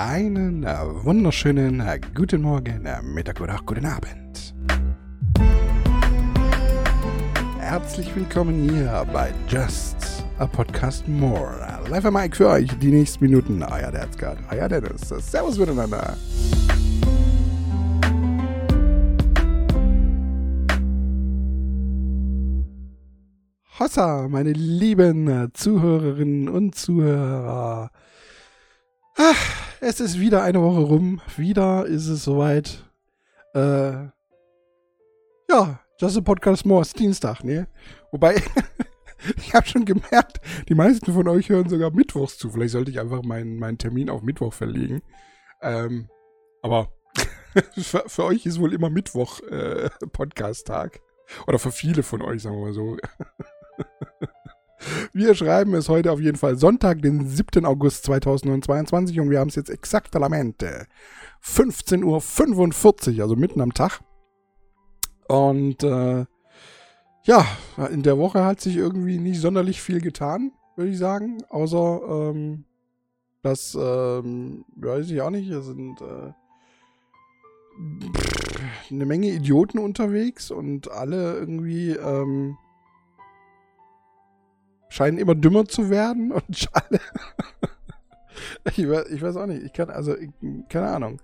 einen äh, wunderschönen äh, guten Morgen, äh, Mittag oder auch guten Abend. Herzlich willkommen hier bei Just a Podcast More. Live am Mike für euch die nächsten Minuten. Euer Derzgard, euer Dennis. Servus miteinander. Hossa, meine lieben Zuhörerinnen und Zuhörer. Ach, es ist wieder eine Woche rum. Wieder ist es soweit. Äh, ja, Just a Podcast More ist Dienstag, ne? Wobei, ich habe schon gemerkt, die meisten von euch hören sogar Mittwochs zu. Vielleicht sollte ich einfach meinen, meinen Termin auf Mittwoch verlegen. Ähm, aber für, für, euch ist wohl immer Mittwoch äh, Podcast-Tag. Oder für viele von euch, sagen wir mal so. Wir schreiben es heute auf jeden Fall Sonntag, den 7. August 2022 und wir haben es jetzt exakt Lamente. 15.45 Uhr, also mitten am Tag. Und äh, ja, in der Woche hat sich irgendwie nicht sonderlich viel getan, würde ich sagen. Außer, ähm, dass, ähm, weiß ich auch nicht, es sind äh, eine Menge Idioten unterwegs und alle irgendwie, ähm, scheinen immer dümmer zu werden und alle. ich, weiß, ich weiß auch nicht. Ich kann, also, ich, keine Ahnung.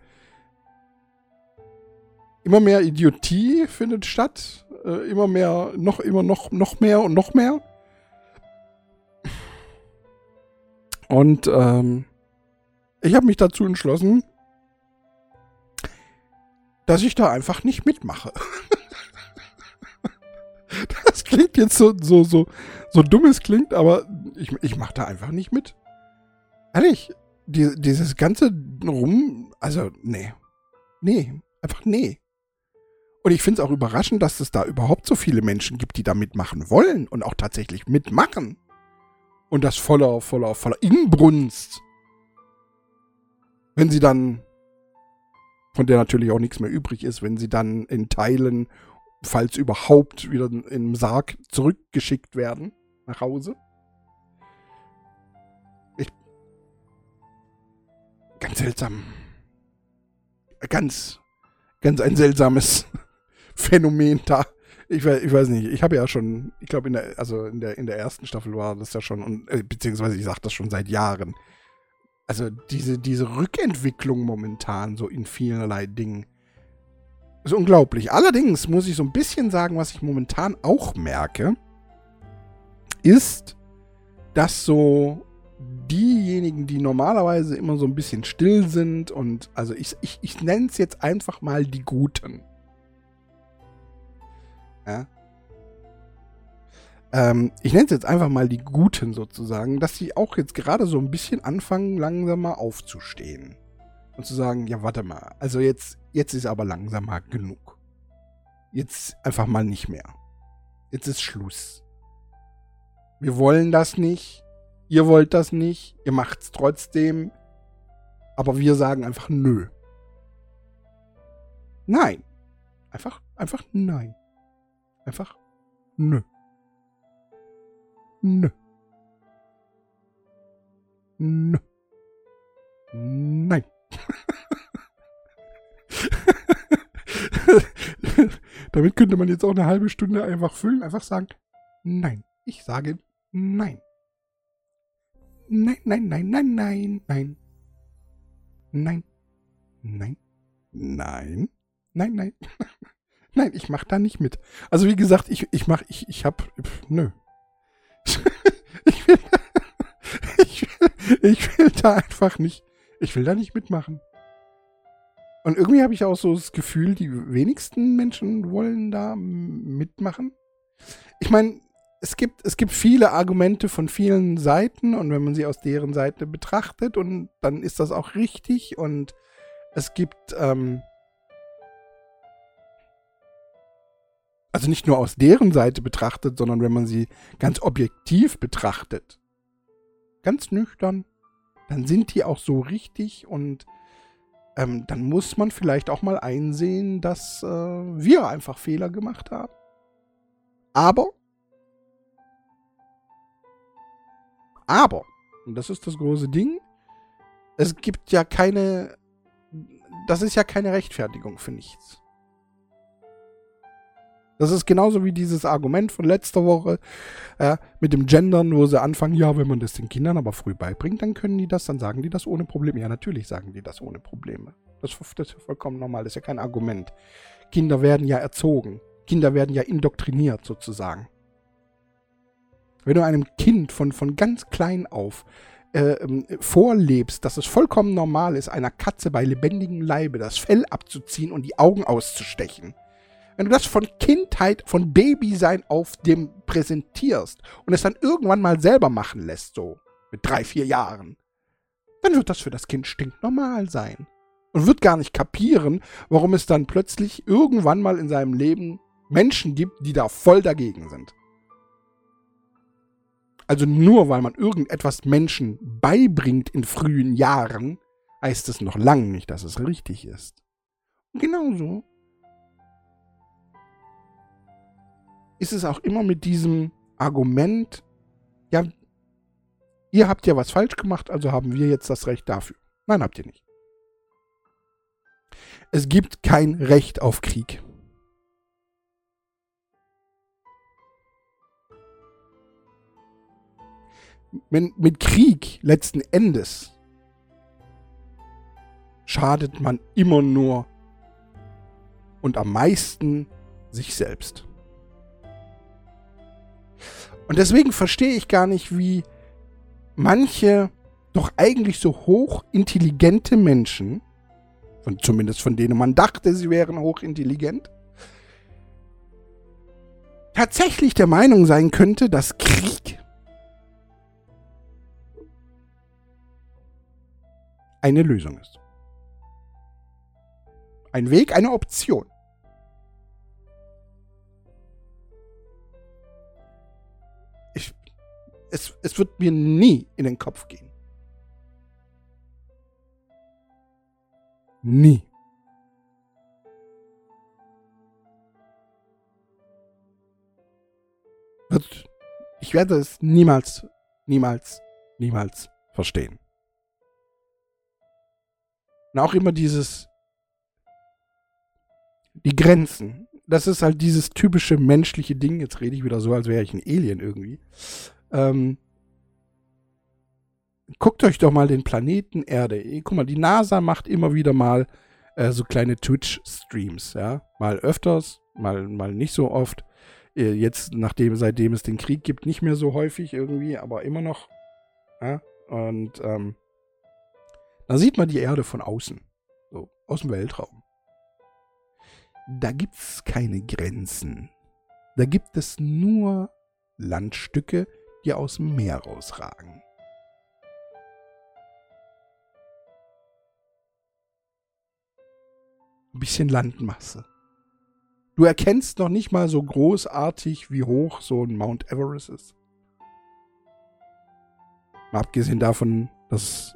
Immer mehr Idiotie findet statt. Äh, immer mehr, noch, immer noch, noch mehr und noch mehr. Und ähm, ich habe mich dazu entschlossen, dass ich da einfach nicht mitmache. das klingt jetzt so, so, so, so dumm es klingt, aber ich, ich mache da einfach nicht mit. Ehrlich, die, dieses ganze Rum, also nee. Nee, einfach nee. Und ich finde es auch überraschend, dass es da überhaupt so viele Menschen gibt, die da mitmachen wollen und auch tatsächlich mitmachen. Und das voller, voller, voller Inbrunst. Wenn sie dann, von der natürlich auch nichts mehr übrig ist, wenn sie dann in Teilen falls überhaupt wieder im Sarg zurückgeschickt werden nach Hause. Ich, ganz seltsam. Ganz, ganz ein seltsames Phänomen da. Ich, ich weiß nicht, ich habe ja schon, ich glaube, in der, also in der, in der ersten Staffel war das ja schon, und, äh, beziehungsweise ich sage das schon seit Jahren. Also diese, diese Rückentwicklung momentan so in vielerlei Dingen ist unglaublich. Allerdings muss ich so ein bisschen sagen, was ich momentan auch merke, ist, dass so diejenigen, die normalerweise immer so ein bisschen still sind und also ich, ich, ich nenne es jetzt einfach mal die Guten. Ja. Ähm, ich nenne es jetzt einfach mal die Guten sozusagen, dass sie auch jetzt gerade so ein bisschen anfangen, langsam mal aufzustehen und zu sagen, ja, warte mal, also jetzt, jetzt ist aber langsam mal genug. Jetzt einfach mal nicht mehr. Jetzt ist Schluss. Wir wollen das nicht. Ihr wollt das nicht. Ihr macht's trotzdem. Aber wir sagen einfach nö. Nein. Einfach, einfach nein. Einfach nö. Nö. Nö. Nein. Damit könnte man jetzt auch eine halbe Stunde einfach füllen, einfach sagen, nein. Ich sage nein. Nein, nein, nein, nein, nein, nein. Nein. Nein. Nein. Nein, nein. nein, ich mach da nicht mit. Also wie gesagt, ich, ich mach, ich, ich hab, nö. ich will, ich will, ich will da einfach nicht ich will da nicht mitmachen. Und irgendwie habe ich auch so das Gefühl, die wenigsten Menschen wollen da mitmachen. Ich meine, es gibt, es gibt viele Argumente von vielen Seiten und wenn man sie aus deren Seite betrachtet und dann ist das auch richtig und es gibt, ähm, also nicht nur aus deren Seite betrachtet, sondern wenn man sie ganz objektiv betrachtet, ganz nüchtern, dann sind die auch so richtig und ähm, dann muss man vielleicht auch mal einsehen, dass äh, wir einfach Fehler gemacht haben. Aber, aber, und das ist das große Ding, es gibt ja keine. Das ist ja keine Rechtfertigung für nichts. Das ist genauso wie dieses Argument von letzter Woche äh, mit dem Gendern, wo sie anfangen, ja, wenn man das den Kindern aber früh beibringt, dann können die das, dann sagen die das ohne Probleme. Ja, natürlich sagen die das ohne Probleme. Das, das ist vollkommen normal, das ist ja kein Argument. Kinder werden ja erzogen. Kinder werden ja indoktriniert sozusagen. Wenn du einem Kind von, von ganz klein auf äh, ähm, vorlebst, dass es vollkommen normal ist, einer Katze bei lebendigem Leibe das Fell abzuziehen und die Augen auszustechen, wenn du das von Kindheit, von Babysein auf dem präsentierst und es dann irgendwann mal selber machen lässt, so mit drei, vier Jahren, dann wird das für das Kind stinknormal sein. Und wird gar nicht kapieren, warum es dann plötzlich irgendwann mal in seinem Leben Menschen gibt, die da voll dagegen sind. Also nur weil man irgendetwas Menschen beibringt in frühen Jahren, heißt es noch lange nicht, dass es richtig ist. Und genauso ist es auch immer mit diesem Argument, ja, ihr habt ja was falsch gemacht, also haben wir jetzt das Recht dafür. Nein, habt ihr nicht. Es gibt kein Recht auf Krieg. Mit Krieg letzten Endes schadet man immer nur und am meisten sich selbst. Und deswegen verstehe ich gar nicht, wie manche doch eigentlich so hochintelligente Menschen, von, zumindest von denen man dachte, sie wären hochintelligent, tatsächlich der Meinung sein könnte, dass Krieg eine Lösung ist. Ein Weg, eine Option. Es, es wird mir nie in den Kopf gehen. Nie. Ich werde es niemals, niemals, niemals verstehen. Und auch immer dieses, die Grenzen. Das ist halt dieses typische menschliche Ding. Jetzt rede ich wieder so, als wäre ich ein Alien irgendwie. Ähm, guckt euch doch mal den Planeten Erde. Guck mal, die NASA macht immer wieder mal äh, so kleine Twitch-Streams, ja. Mal öfters, mal, mal nicht so oft. Äh, jetzt, nachdem, seitdem es den Krieg gibt, nicht mehr so häufig irgendwie, aber immer noch. Ja? Und ähm, da sieht man die Erde von außen. So, aus dem Weltraum. Da gibt es keine Grenzen. Da gibt es nur Landstücke, die aus dem Meer rausragen. Ein bisschen Landmasse. Du erkennst noch nicht mal so großartig, wie hoch so ein Mount Everest ist. Mal abgesehen davon, dass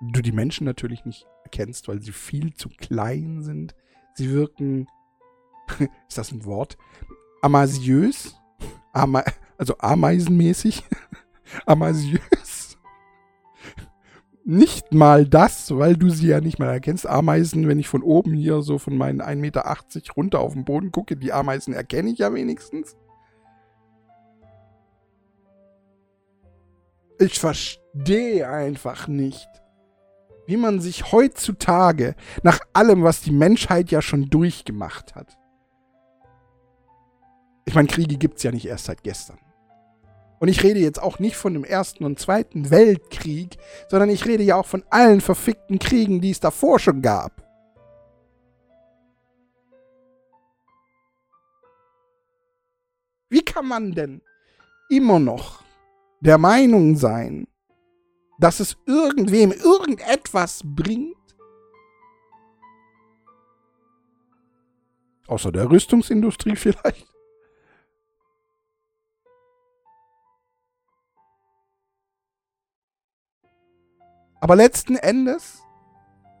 du die Menschen natürlich nicht erkennst, weil sie viel zu klein sind. Sie wirken, ist das ein Wort? Amasiös? Ama also ameisenmäßig, amaziös. Nicht mal das, weil du sie ja nicht mal erkennst. Ameisen, wenn ich von oben hier so von meinen 1,80 Meter runter auf den Boden gucke, die Ameisen erkenne ich ja wenigstens. Ich verstehe einfach nicht, wie man sich heutzutage, nach allem, was die Menschheit ja schon durchgemacht hat, ich meine, Kriege gibt es ja nicht erst seit gestern. Und ich rede jetzt auch nicht von dem Ersten und Zweiten Weltkrieg, sondern ich rede ja auch von allen verfickten Kriegen, die es davor schon gab. Wie kann man denn immer noch der Meinung sein, dass es irgendwem irgendetwas bringt? Außer der Rüstungsindustrie vielleicht? Aber letzten Endes,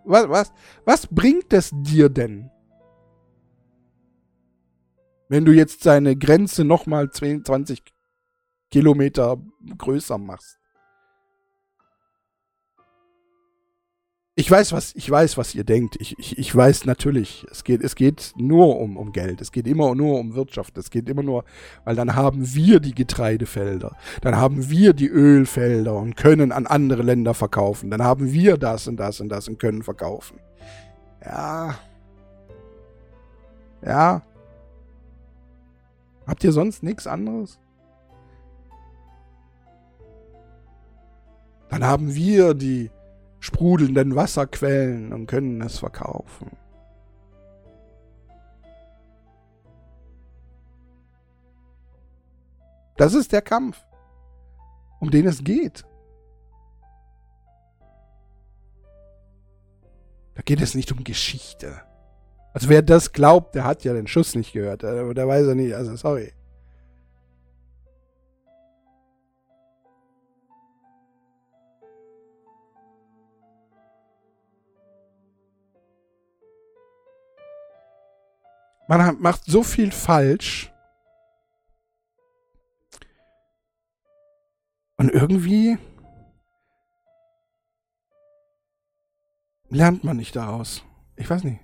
was, was, was bringt es dir denn? Wenn du jetzt seine Grenze nochmal 20 Kilometer größer machst. Ich weiß, was, ich weiß, was ihr denkt. Ich, ich, ich weiß natürlich, es geht, es geht nur um, um Geld. Es geht immer nur um Wirtschaft. Es geht immer nur, weil dann haben wir die Getreidefelder. Dann haben wir die Ölfelder und können an andere Länder verkaufen. Dann haben wir das und das und das und können verkaufen. Ja. Ja. Habt ihr sonst nichts anderes? Dann haben wir die sprudelnden Wasserquellen und können es verkaufen. Das ist der Kampf, um den es geht. Da geht es nicht um Geschichte. Also wer das glaubt, der hat ja den Schuss nicht gehört. Der, der weiß ja nicht, also sorry. Man macht so viel falsch. Und irgendwie lernt man nicht daraus. Ich weiß nicht.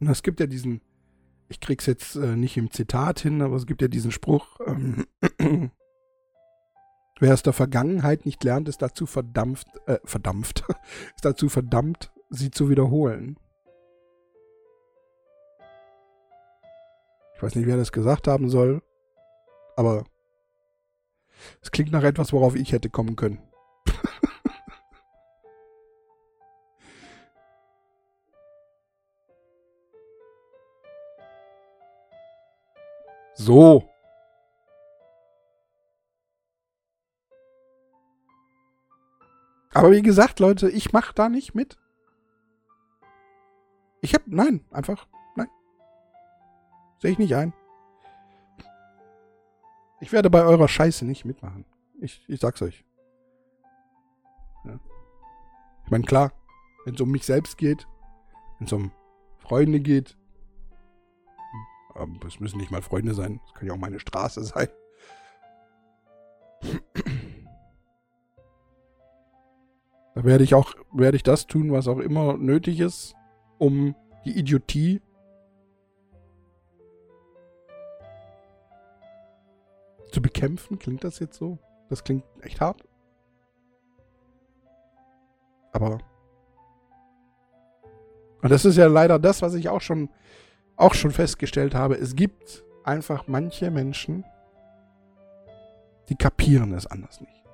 Und es gibt ja diesen, ich krieg's jetzt äh, nicht im Zitat hin, aber es gibt ja diesen Spruch, ähm, wer aus der Vergangenheit nicht lernt, ist dazu verdampft, äh, verdampft, ist dazu verdammt, sie zu wiederholen. Ich weiß nicht, wer das gesagt haben soll, aber es klingt nach etwas, worauf ich hätte kommen können. so. Aber wie gesagt, Leute, ich mache da nicht mit. Ich hab, nein, einfach Sehe ich nicht ein. Ich werde bei eurer Scheiße nicht mitmachen. Ich, ich sag's euch. Ja. Ich meine, klar, wenn es um mich selbst geht, wenn es um Freunde geht, es müssen nicht mal Freunde sein, es kann ja auch meine Straße sein. Da werde ich auch, werde ich das tun, was auch immer nötig ist, um die Idiotie zu bekämpfen. Klingt das jetzt so? Das klingt echt hart. Aber. Und das ist ja leider das, was ich auch schon, auch schon festgestellt habe. Es gibt einfach manche Menschen, die kapieren es anders nicht.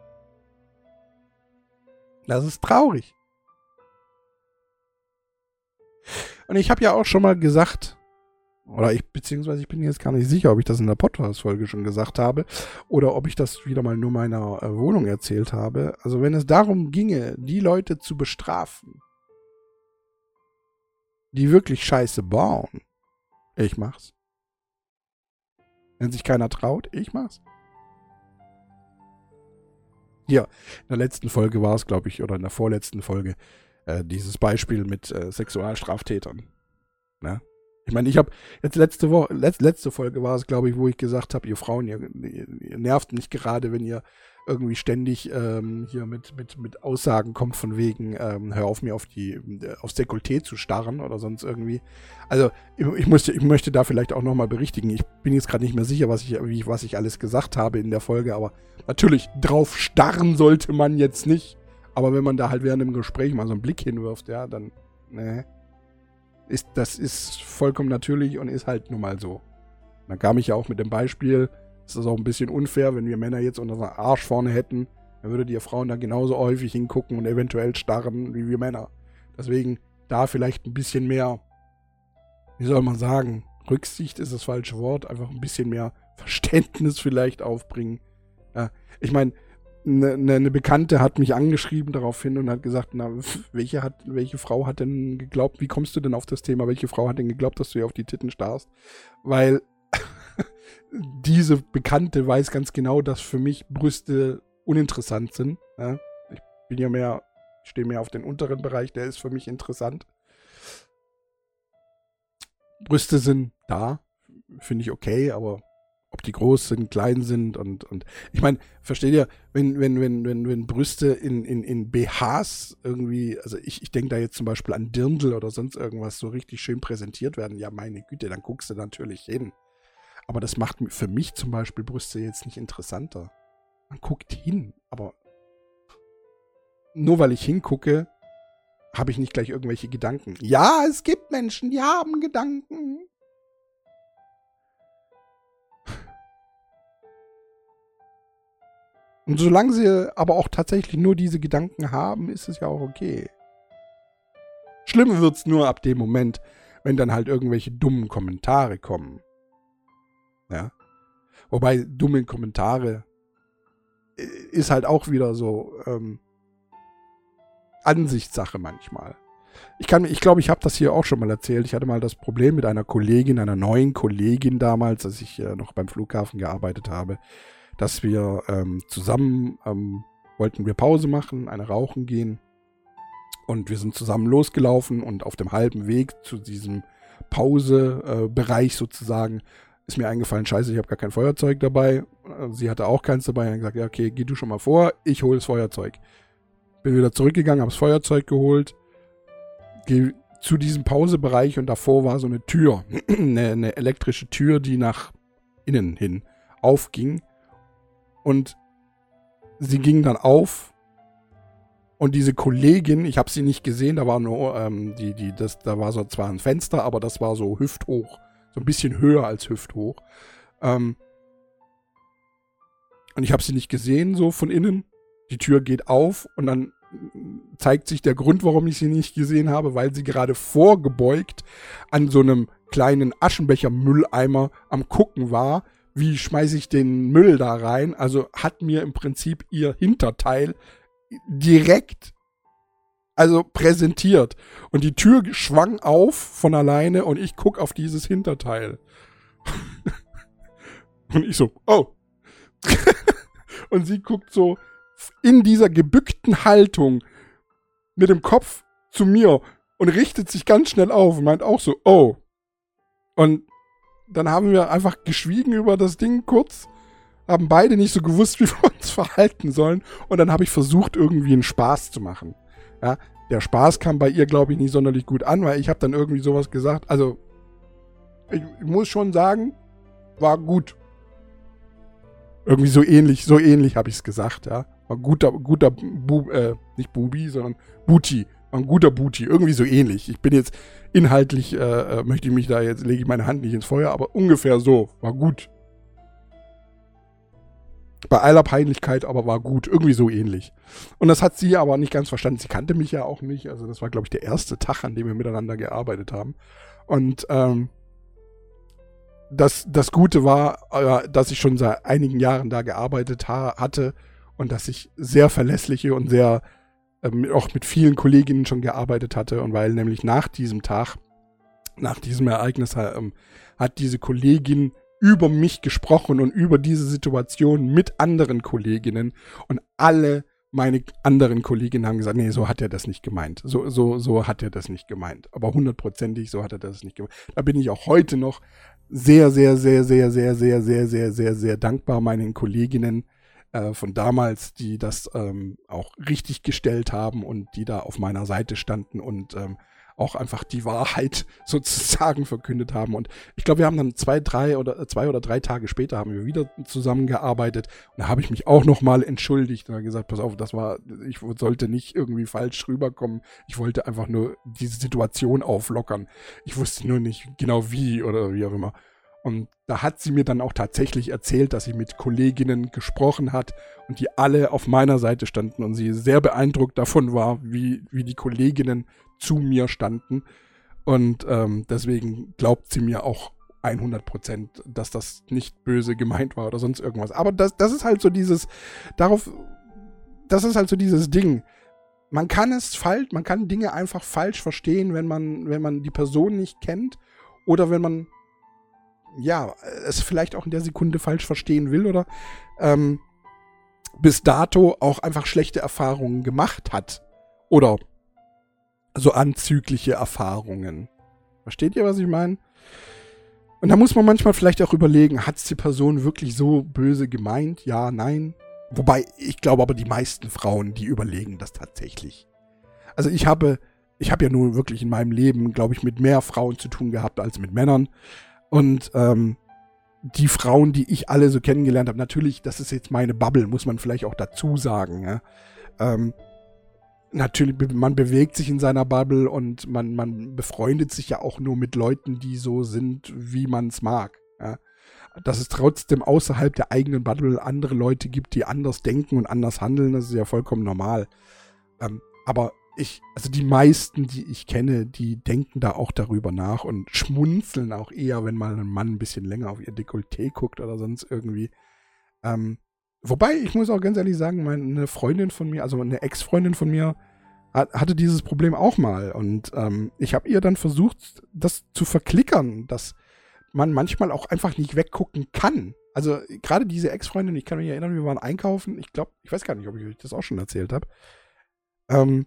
Das ist traurig. Und ich habe ja auch schon mal gesagt, oder ich, beziehungsweise ich bin jetzt gar nicht sicher, ob ich das in der Podcast-Folge schon gesagt habe oder ob ich das wieder mal nur meiner äh, Wohnung erzählt habe. Also wenn es darum ginge, die Leute zu bestrafen, die wirklich Scheiße bauen, ich mach's. Wenn sich keiner traut, ich mach's. Hier, in der letzten Folge war es, glaube ich, oder in der vorletzten Folge, äh, dieses Beispiel mit äh, Sexualstraftätern. Ne? Ich meine, ich habe jetzt letzte Woche, letzt, letzte Folge war es, glaube ich, wo ich gesagt habe, ihr Frauen, ihr, ihr, nervt mich gerade, wenn ihr irgendwie ständig ähm, hier mit, mit, mit Aussagen kommt von wegen, ähm, hör auf mir auf die, äh, aufs Dekolleté zu starren oder sonst irgendwie. Also ich, ich, musste, ich möchte da vielleicht auch nochmal berichtigen. Ich bin jetzt gerade nicht mehr sicher, was ich, was ich alles gesagt habe in der Folge, aber natürlich, drauf starren sollte man jetzt nicht. Aber wenn man da halt während dem Gespräch mal so einen Blick hinwirft, ja, dann, ne. Ist, das ist vollkommen natürlich und ist halt nun mal so. Dann kam ich ja auch mit dem Beispiel, es ist auch ein bisschen unfair, wenn wir Männer jetzt unseren Arsch vorne hätten, dann würdet ihr Frauen da genauso häufig hingucken und eventuell starren wie wir Männer. Deswegen da vielleicht ein bisschen mehr, wie soll man sagen, Rücksicht ist das falsche Wort, einfach ein bisschen mehr Verständnis vielleicht aufbringen. Ja, ich meine, eine, eine, ne Bekannte hat mich angeschrieben daraufhin und hat gesagt, na, welche, hat, welche Frau hat denn geglaubt, wie kommst du denn auf das Thema, welche Frau hat denn geglaubt, dass du ihr auf die Titten starrst? Weil diese Bekannte weiß ganz genau, dass für mich Brüste uninteressant sind. Ja? Ich bin ja mehr, stehe mehr auf den unteren Bereich, der ist für mich interessant. Brüste sind da, finde ich okay, aber ob die groß sind, klein sind und, und ich meine, versteht ihr, wenn, wenn, wenn, wenn, wenn Brüste in, in, in BHs irgendwie, also ich, ich denke da jetzt zum Beispiel an Dirndl oder sonst irgendwas so richtig schön präsentiert werden, ja meine Güte, dann guckst du natürlich hin. Aber das macht für mich zum Beispiel Brüste jetzt nicht interessanter. Man guckt hin, aber nur weil ich hingucke, habe ich nicht gleich irgendwelche Gedanken. Ja, es gibt Menschen, die haben Gedanken. Und solange sie aber auch tatsächlich nur diese Gedanken haben, ist es ja auch okay. Schlimm wird es nur ab dem Moment, wenn dann halt irgendwelche dummen Kommentare kommen. Ja. Wobei dumme Kommentare äh, ist halt auch wieder so ähm, Ansichtssache manchmal. Ich kann, ich glaube, ich habe das hier auch schon mal erzählt. Ich hatte mal das Problem mit einer Kollegin, einer neuen Kollegin damals, als ich äh, noch beim Flughafen gearbeitet habe dass wir ähm, zusammen ähm, wollten wir Pause machen, eine rauchen gehen. Und wir sind zusammen losgelaufen und auf dem halben Weg zu diesem Pausebereich äh, sozusagen ist mir eingefallen, scheiße, ich habe gar kein Feuerzeug dabei. Äh, sie hatte auch keins dabei. Und gesagt, ja, okay, geh du schon mal vor, ich hole das Feuerzeug. Bin wieder zurückgegangen, habe das Feuerzeug geholt, gehe zu diesem Pausebereich und davor war so eine Tür, eine, eine elektrische Tür, die nach innen hin aufging. Und sie ging dann auf und diese Kollegin, ich habe sie nicht gesehen, da war nur, ähm, die, die, das, da war so zwar ein Fenster, aber das war so hüfthoch, so ein bisschen höher als hüfthoch. Ähm, und ich habe sie nicht gesehen, so von innen. Die Tür geht auf und dann zeigt sich der Grund, warum ich sie nicht gesehen habe, weil sie gerade vorgebeugt an so einem kleinen Aschenbecher-Mülleimer am Gucken war, wie schmeiße ich den Müll da rein? Also hat mir im Prinzip ihr Hinterteil direkt also präsentiert. Und die Tür schwang auf von alleine und ich gucke auf dieses Hinterteil. und ich so, oh. und sie guckt so in dieser gebückten Haltung mit dem Kopf zu mir und richtet sich ganz schnell auf und meint auch so, oh. Und dann haben wir einfach geschwiegen über das Ding kurz, haben beide nicht so gewusst, wie wir uns verhalten sollen. Und dann habe ich versucht, irgendwie einen Spaß zu machen. Ja, der Spaß kam bei ihr, glaube ich, nicht sonderlich gut an, weil ich habe dann irgendwie sowas gesagt. Also, ich, ich muss schon sagen, war gut. Irgendwie so ähnlich, so ähnlich habe ich es gesagt, ja. War guter, guter, Bu, äh, nicht Bubi, sondern Booty ein guter Booty, irgendwie so ähnlich. Ich bin jetzt inhaltlich, äh, äh, möchte ich mich da jetzt, lege ich meine Hand nicht ins Feuer, aber ungefähr so. War gut. Bei aller Peinlichkeit, aber war gut. Irgendwie so ähnlich. Und das hat sie aber nicht ganz verstanden. Sie kannte mich ja auch nicht. Also das war, glaube ich, der erste Tag, an dem wir miteinander gearbeitet haben. Und ähm, das, das Gute war, äh, dass ich schon seit einigen Jahren da gearbeitet ha hatte und dass ich sehr verlässliche und sehr ähm, auch mit vielen Kolleginnen schon gearbeitet hatte und weil nämlich nach diesem Tag, nach diesem Ereignis ähm, hat diese Kollegin über mich gesprochen und über diese Situation mit anderen Kolleginnen und alle meine anderen Kolleginnen haben gesagt, nee, so hat er das nicht gemeint. So, so, so hat er das nicht gemeint. Aber hundertprozentig, so hat er das nicht gemeint. Da bin ich auch heute noch sehr, sehr, sehr, sehr, sehr, sehr, sehr, sehr, sehr, sehr dankbar meinen Kolleginnen, äh, von damals, die das ähm, auch richtig gestellt haben und die da auf meiner Seite standen und ähm, auch einfach die Wahrheit sozusagen verkündet haben. Und ich glaube, wir haben dann zwei, drei oder äh, zwei oder drei Tage später haben wir wieder zusammengearbeitet. Und da habe ich mich auch nochmal entschuldigt und gesagt, pass auf, das war, ich sollte nicht irgendwie falsch rüberkommen. Ich wollte einfach nur diese Situation auflockern. Ich wusste nur nicht genau wie oder wie auch immer. Und da hat sie mir dann auch tatsächlich erzählt, dass sie mit Kolleginnen gesprochen hat und die alle auf meiner Seite standen und sie sehr beeindruckt davon war, wie, wie die Kolleginnen zu mir standen. Und ähm, deswegen glaubt sie mir auch 100 Prozent, dass das nicht böse gemeint war oder sonst irgendwas. Aber das, das ist halt so dieses, darauf, das ist halt so dieses Ding. Man kann es falsch, man kann Dinge einfach falsch verstehen, wenn man, wenn man die Person nicht kennt oder wenn man ja, es vielleicht auch in der Sekunde falsch verstehen will oder ähm, bis dato auch einfach schlechte Erfahrungen gemacht hat. Oder so anzügliche Erfahrungen. Versteht ihr, was ich meine? Und da muss man manchmal vielleicht auch überlegen, hat es die Person wirklich so böse gemeint? Ja, nein. Wobei, ich glaube aber, die meisten Frauen, die überlegen das tatsächlich. Also ich habe, ich habe ja nur wirklich in meinem Leben, glaube ich, mit mehr Frauen zu tun gehabt als mit Männern. Und ähm, die Frauen, die ich alle so kennengelernt habe, natürlich, das ist jetzt meine Bubble, muss man vielleicht auch dazu sagen. Ja? Ähm, natürlich, man bewegt sich in seiner Bubble und man, man befreundet sich ja auch nur mit Leuten, die so sind, wie man es mag. Ja? Dass es trotzdem außerhalb der eigenen Bubble andere Leute gibt, die anders denken und anders handeln, das ist ja vollkommen normal. Ähm, aber ich, also die meisten, die ich kenne, die denken da auch darüber nach und schmunzeln auch eher, wenn mal ein Mann ein bisschen länger auf ihr Dekolleté guckt oder sonst irgendwie. Ähm, Wobei, ich muss auch ganz ehrlich sagen, meine Freundin von mir, also eine Ex-Freundin von mir, hatte dieses Problem auch mal. Und ähm, ich habe ihr dann versucht, das zu verklickern, dass man manchmal auch einfach nicht weggucken kann. Also gerade diese Ex-Freundin, ich kann mich erinnern, wir waren einkaufen. Ich glaube, ich weiß gar nicht, ob ich euch das auch schon erzählt habe. Ähm,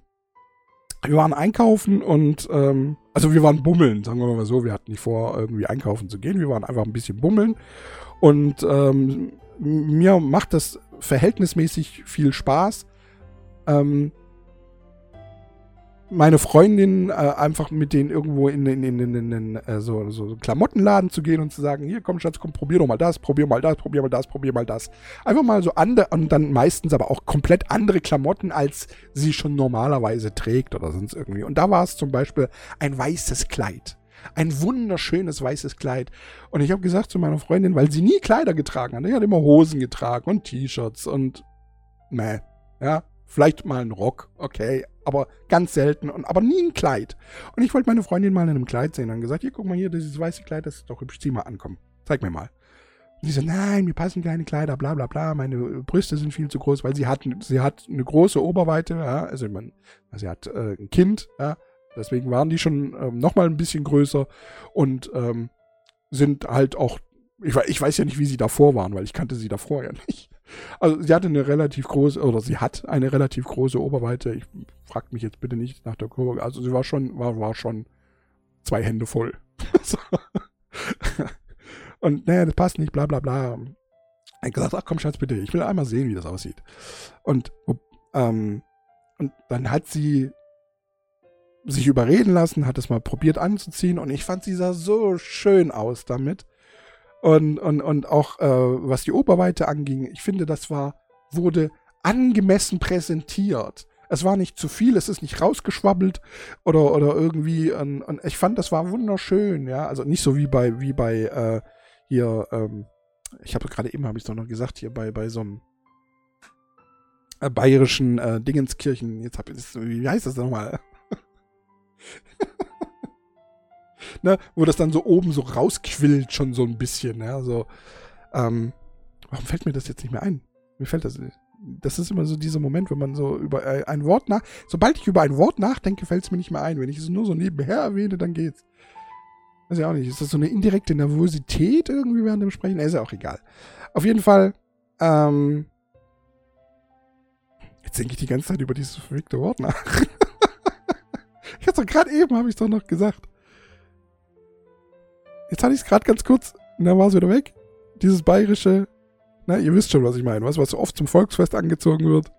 wir waren einkaufen und, ähm, also wir waren bummeln, sagen wir mal so. Wir hatten nicht vor, irgendwie einkaufen zu gehen. Wir waren einfach ein bisschen bummeln. Und ähm, mir macht das verhältnismäßig viel Spaß, ähm, meine Freundin äh, einfach mit denen irgendwo in, in äh, so, so Klamottenladen zu gehen und zu sagen, hier komm Schatz, komm, probier doch mal das, probier mal das, probier mal das, probier mal das. Einfach mal so andere und dann meistens aber auch komplett andere Klamotten, als sie schon normalerweise trägt oder sonst irgendwie. Und da war es zum Beispiel ein weißes Kleid. Ein wunderschönes weißes Kleid. Und ich habe gesagt zu meiner Freundin, weil sie nie Kleider getragen hat. Die hat immer Hosen getragen und T-Shirts und meh. Ja, vielleicht mal ein Rock, okay, aber ganz selten und aber nie ein Kleid. Und ich wollte meine Freundin mal in einem Kleid sehen und gesagt, hier guck mal hier, dieses weiße Kleid, das ist doch hübsch, zieh mal ankommen. Zeig mir mal. Und sie so, nein, mir passen keine Kleider, bla bla bla, meine Brüste sind viel zu groß, weil sie hat, sie hat eine große Oberweite, ja, also man, sie hat äh, ein Kind, ja, Deswegen waren die schon ähm, nochmal ein bisschen größer und ähm, sind halt auch, ich, ich weiß ja nicht, wie sie davor waren, weil ich kannte sie davor ja nicht. Also sie hatte eine relativ große, oder sie hat eine relativ große Oberweite. Ich frag mich jetzt bitte nicht nach der Kurve. Also sie war schon, war, war schon zwei Hände voll. und naja, das passt nicht, bla bla bla. Ich gesagt, ach komm, Schatz, bitte, ich will einmal sehen, wie das aussieht. Und, ähm, und dann hat sie sich überreden lassen, hat es mal probiert anzuziehen und ich fand, sie sah so schön aus damit. Und, und, und auch äh, was die Oberweite anging, ich finde, das war, wurde angemessen präsentiert. Es war nicht zu viel, es ist nicht rausgeschwabbelt oder, oder irgendwie. Und, und ich fand, das war wunderschön, ja. Also nicht so wie bei, wie bei äh, hier, ähm, ich habe gerade eben, habe ich es doch noch gesagt, hier bei, bei so einem äh, bayerischen äh, Dingenskirchen. Jetzt hab ich, wie heißt das nochmal? ne, wo das dann so oben so rausquillt, schon so ein bisschen. Ja, so, ähm, warum fällt mir das jetzt nicht mehr ein? Mir fällt das nicht. Das ist immer so dieser Moment, wenn man so über ein Wort nach. Sobald ich über ein Wort nachdenke, fällt es mir nicht mehr ein. Wenn ich es nur so nebenher erwähne, dann geht's. Weiß ich auch nicht. Ist das so eine indirekte Nervosität irgendwie während dem Sprechen? Ist ja auch egal. Auf jeden Fall, ähm, jetzt denke ich die ganze Zeit über dieses verrückte Wort nach. Ich hab's doch gerade eben, habe ich doch noch gesagt. Jetzt hatte ich es gerade ganz kurz und dann war es wieder weg. Dieses bayerische, na, ihr wisst schon, was ich meine, was, was so oft zum Volksfest angezogen wird.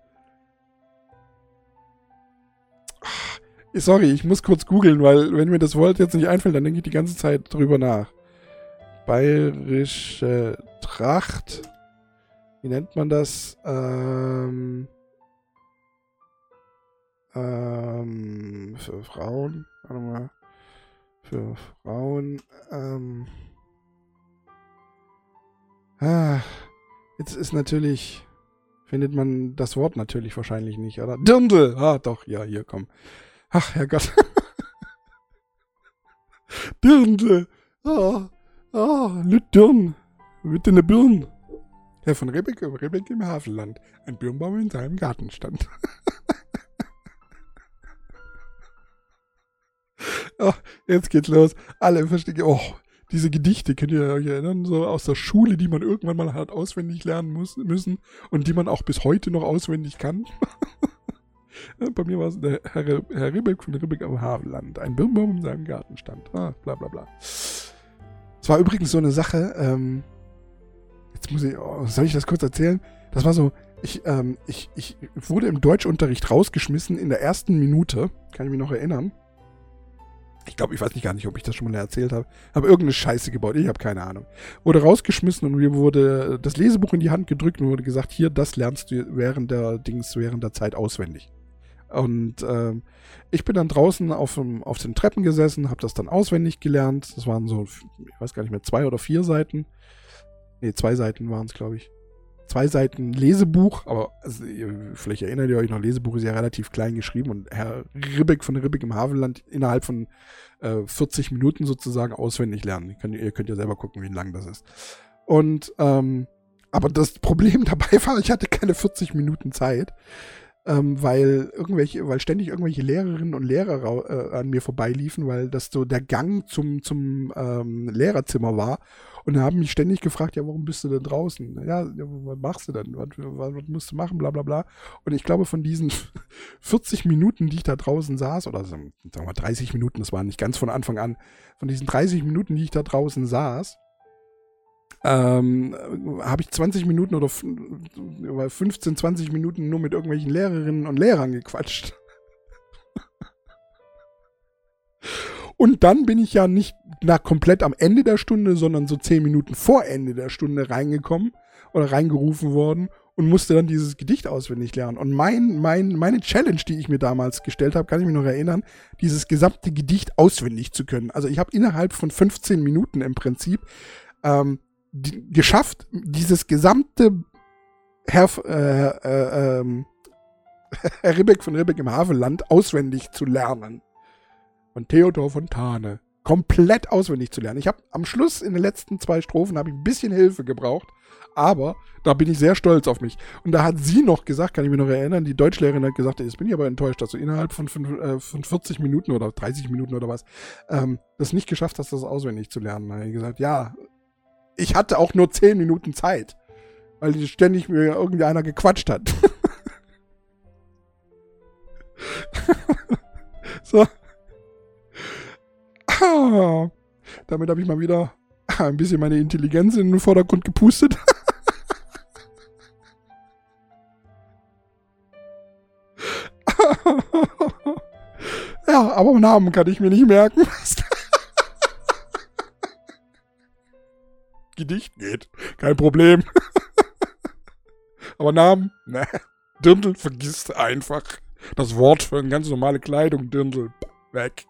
Ach, sorry, ich muss kurz googeln, weil wenn mir das Wort jetzt nicht einfällt, dann denke ich die ganze Zeit drüber nach. Bayerische Tracht. Wie nennt man das? Ähm ähm, für Frauen, warte mal, für Frauen, ähm, ah, jetzt ist natürlich, findet man das Wort natürlich wahrscheinlich nicht, oder? Dirndl, ah, doch, ja, hier, komm. Ach, Herrgott. Dirndl, ah, ah, Lütdirn, mit in der Birn. Herr von Rebecke, Rebecke im Havelland, ein Birnbaum in seinem Garten stand. Oh, jetzt geht's los. Alle verstehen. Oh, diese Gedichte, könnt ihr euch erinnern? So aus der Schule, die man irgendwann mal hat auswendig lernen muss, müssen und die man auch bis heute noch auswendig kann. Bei mir war es der Herr, Herr Ribbeck von Ribbeck am Havelland. Ein Birnbaum in seinem Garten stand. Ah, bla bla bla. Es war übrigens so eine Sache, ähm, jetzt muss ich, oh, soll ich das kurz erzählen? Das war so, ich, ähm, ich, ich wurde im Deutschunterricht rausgeschmissen in der ersten Minute, kann ich mich noch erinnern. Ich glaube, ich weiß nicht gar nicht, ob ich das schon mal erzählt habe. Habe irgendeine Scheiße gebaut, ich habe keine Ahnung. Wurde rausgeschmissen und mir wurde das Lesebuch in die Hand gedrückt und wurde gesagt, hier, das lernst du während der Dings, während der Zeit auswendig. Und ähm, ich bin dann draußen auf, auf den Treppen gesessen, habe das dann auswendig gelernt. Das waren so, ich weiß gar nicht mehr, zwei oder vier Seiten. Ne, zwei Seiten waren es, glaube ich zwei Seiten Lesebuch, aber also, vielleicht erinnert ihr euch noch, Lesebuch ist ja relativ klein geschrieben und Herr Ribbeck von Ribbeck im Havelland innerhalb von äh, 40 Minuten sozusagen auswendig lernen. Ihr könnt, ihr könnt ja selber gucken, wie lang das ist. Und, ähm, aber das Problem dabei war, ich hatte keine 40 Minuten Zeit ähm, weil irgendwelche, weil ständig irgendwelche Lehrerinnen und Lehrer äh, an mir vorbeiliefen, weil das so der Gang zum, zum ähm, Lehrerzimmer war. Und haben mich ständig gefragt, ja, warum bist du denn draußen? Ja, was machst du denn? Was, was, musst du machen? Bla bla bla. Und ich glaube, von diesen 40 Minuten, die ich da draußen saß, oder sagen wir mal 30 Minuten, das war nicht ganz von Anfang an, von diesen 30 Minuten, die ich da draußen saß, ähm, habe ich 20 Minuten oder 15, 20 Minuten nur mit irgendwelchen Lehrerinnen und Lehrern gequatscht. Und dann bin ich ja nicht nach komplett am Ende der Stunde, sondern so 10 Minuten vor Ende der Stunde reingekommen oder reingerufen worden und musste dann dieses Gedicht auswendig lernen. Und mein, mein, meine Challenge, die ich mir damals gestellt habe, kann ich mich noch erinnern, dieses gesamte Gedicht auswendig zu können. Also ich habe innerhalb von 15 Minuten im Prinzip ähm, die, geschafft, dieses gesamte Herr, äh, äh, äh, Herr Ribbeck von Ribbeck im Havelland auswendig zu lernen. Von Theodor Fontane. Komplett auswendig zu lernen. Ich habe am Schluss in den letzten zwei Strophen habe ich ein bisschen Hilfe gebraucht, aber da bin ich sehr stolz auf mich. Und da hat sie noch gesagt, kann ich mich noch erinnern, die Deutschlehrerin hat gesagt, jetzt bin ich aber enttäuscht, dass du innerhalb von, fünf, äh, von 40 Minuten oder 30 Minuten oder was ähm, das nicht geschafft hast, das auswendig zu lernen. Da habe ich gesagt, ja, ich hatte auch nur 10 Minuten Zeit, weil ständig mir irgendeiner gequatscht hat. so. Ah, damit habe ich mal wieder ein bisschen meine Intelligenz in den Vordergrund gepustet. ja, aber Namen kann ich mir nicht merken. Gedicht geht. Kein Problem. Aber Namen? Ne. Dirndl vergisst einfach. Das Wort für eine ganz normale Kleidung, Dirndl, weg.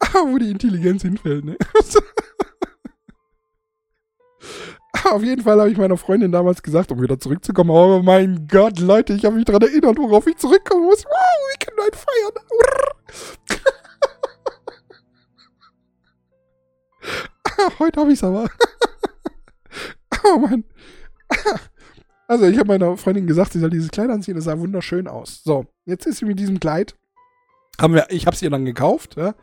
Ah, wo die Intelligenz hinfällt, ne? Auf jeden Fall habe ich meiner Freundin damals gesagt, um wieder zurückzukommen, oh mein Gott, Leute, ich habe mich daran erinnert, worauf ich zurückkommen muss. Wow, wir können heute feiern. Heute habe ich es aber. oh Mann. Also, ich habe meiner Freundin gesagt, sie soll dieses Kleid anziehen. Das sah wunderschön aus. So, jetzt ist sie mit diesem Kleid. Haben wir, ich habe es ihr dann gekauft, ja,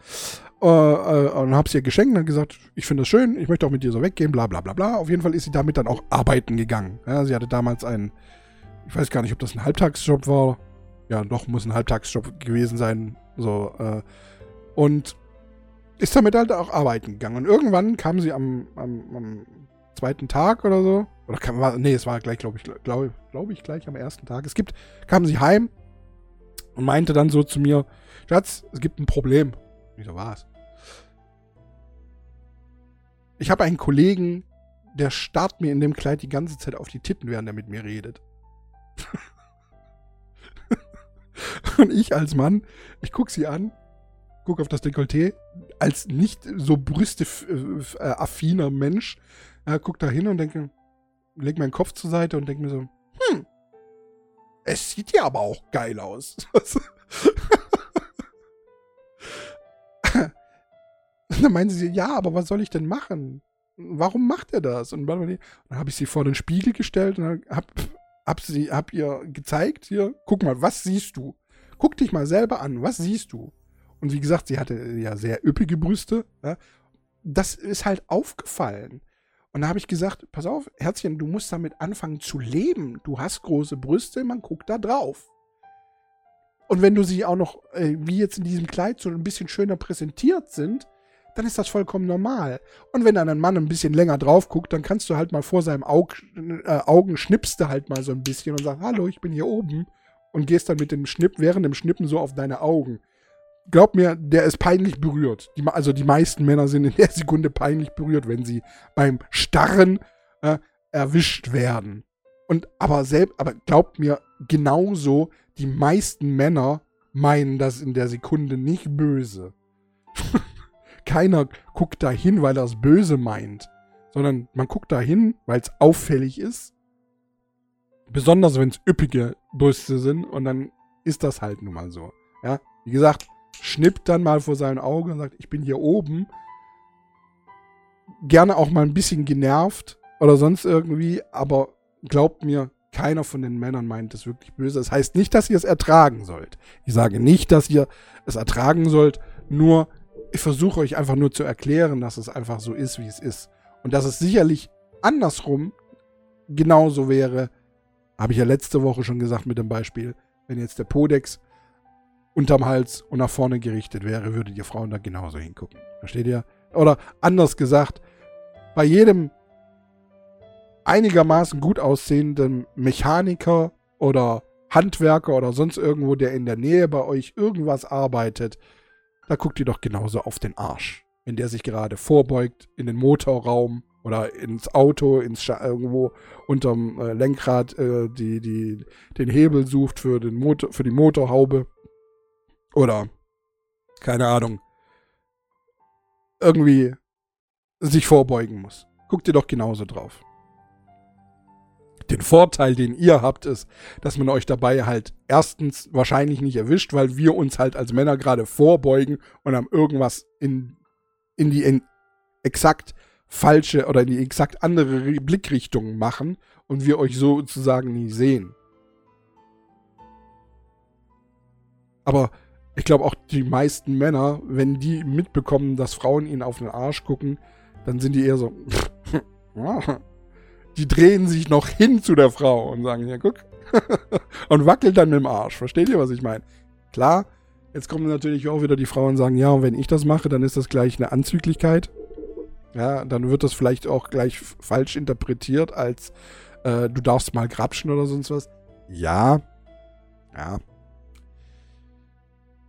äh, äh, und habe es ihr geschenkt und gesagt, ich finde das schön, ich möchte auch mit dir so weggehen, bla bla bla bla. Auf jeden Fall ist sie damit dann auch arbeiten gegangen. Ja, sie hatte damals einen, ich weiß gar nicht, ob das ein Halbtagsjob war. Ja, doch, muss ein Halbtagsjob gewesen sein. So, äh, und ist damit halt auch arbeiten gegangen. Und irgendwann kam sie am, am, am zweiten Tag oder so. Oder kam, war, nee, es war gleich, glaube ich, glaube glaub ich, gleich am ersten Tag. Es gibt, kam sie heim und meinte dann so zu mir, Schatz, es gibt ein Problem. Ich so, was? Ich habe einen Kollegen, der starrt mir in dem Kleid die ganze Zeit auf die Titten, während er mit mir redet. und ich als Mann, ich gucke sie an gucke auf das Dekolleté, als nicht so brüsteaffiner Mensch, äh, guck da hin und denke, leg meinen Kopf zur Seite und denke mir so, hm, es sieht ja aber auch geil aus. dann meinen sie, ja, aber was soll ich denn machen? Warum macht er das? Und dann habe ich sie vor den Spiegel gestellt und habe hab sie, hab ihr gezeigt, hier, guck mal, was siehst du? Guck dich mal selber an, was siehst du? Und wie gesagt, sie hatte ja sehr üppige Brüste. Ja. Das ist halt aufgefallen. Und da habe ich gesagt, pass auf, Herzchen, du musst damit anfangen zu leben. Du hast große Brüste, man guckt da drauf. Und wenn du sie auch noch, äh, wie jetzt in diesem Kleid, so ein bisschen schöner präsentiert sind, dann ist das vollkommen normal. Und wenn dann ein Mann ein bisschen länger drauf guckt, dann kannst du halt mal vor seinem Aug, äh, Augen schnippst du halt mal so ein bisschen und sagst, hallo, ich bin hier oben. Und gehst dann mit dem Schnipp, während dem Schnippen so auf deine Augen. Glaub mir, der ist peinlich berührt. Die, also die meisten Männer sind in der Sekunde peinlich berührt, wenn sie beim Starren äh, erwischt werden. Und aber selbst, aber glaubt mir, genauso, die meisten Männer meinen das in der Sekunde nicht böse. Keiner guckt da hin, weil er es böse meint, sondern man guckt da hin, weil es auffällig ist. Besonders wenn es üppige Brüste sind und dann ist das halt nun mal so. Ja, wie gesagt, schnippt dann mal vor sein Auge und sagt, ich bin hier oben. Gerne auch mal ein bisschen genervt oder sonst irgendwie, aber glaubt mir, keiner von den Männern meint es wirklich böse. Das heißt nicht, dass ihr es ertragen sollt. Ich sage nicht, dass ihr es ertragen sollt, nur ich versuche euch einfach nur zu erklären, dass es einfach so ist, wie es ist. Und dass es sicherlich andersrum genauso wäre, habe ich ja letzte Woche schon gesagt mit dem Beispiel, wenn jetzt der Podex unterm Hals und nach vorne gerichtet wäre, würdet ihr Frauen da genauso hingucken. Versteht ihr? Oder anders gesagt, bei jedem einigermaßen gut aussehenden Mechaniker oder Handwerker oder sonst irgendwo, der in der Nähe bei euch irgendwas arbeitet, da guckt ihr doch genauso auf den Arsch. Wenn der sich gerade vorbeugt in den Motorraum oder ins Auto, ins Scha irgendwo unterm äh, Lenkrad äh, die, die, den Hebel sucht für, den Motor, für die Motorhaube. Oder, keine Ahnung, irgendwie sich vorbeugen muss. Guckt ihr doch genauso drauf den Vorteil, den ihr habt, ist, dass man euch dabei halt erstens wahrscheinlich nicht erwischt, weil wir uns halt als Männer gerade vorbeugen und haben irgendwas in, in die in exakt falsche oder in die exakt andere Blickrichtung machen und wir euch sozusagen nie sehen. Aber ich glaube auch die meisten Männer, wenn die mitbekommen, dass Frauen ihnen auf den Arsch gucken, dann sind die eher so, die drehen sich noch hin zu der Frau und sagen, ja, guck. und wackelt dann mit dem Arsch. Versteht ihr, was ich meine? Klar, jetzt kommen natürlich auch wieder die Frauen und sagen, ja, und wenn ich das mache, dann ist das gleich eine Anzüglichkeit. Ja, dann wird das vielleicht auch gleich falsch interpretiert als äh, du darfst mal grapschen oder sonst was. Ja. Ja,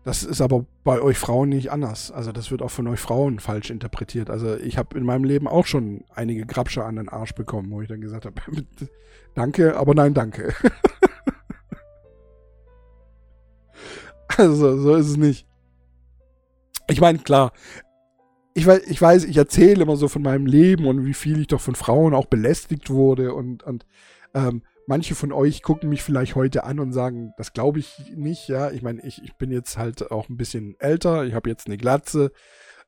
das ist aber bei euch Frauen nicht anders. Also das wird auch von euch Frauen falsch interpretiert. Also ich habe in meinem Leben auch schon einige Grabscher an den Arsch bekommen, wo ich dann gesagt habe, danke, aber nein, danke. also so ist es nicht. Ich meine, klar, ich weiß, ich weiß, ich erzähle immer so von meinem Leben und wie viel ich doch von Frauen auch belästigt wurde und, und ähm, manche von euch gucken mich vielleicht heute an und sagen, das glaube ich nicht, ja. Ich meine, ich, ich bin jetzt halt auch ein bisschen älter, ich habe jetzt eine Glatze.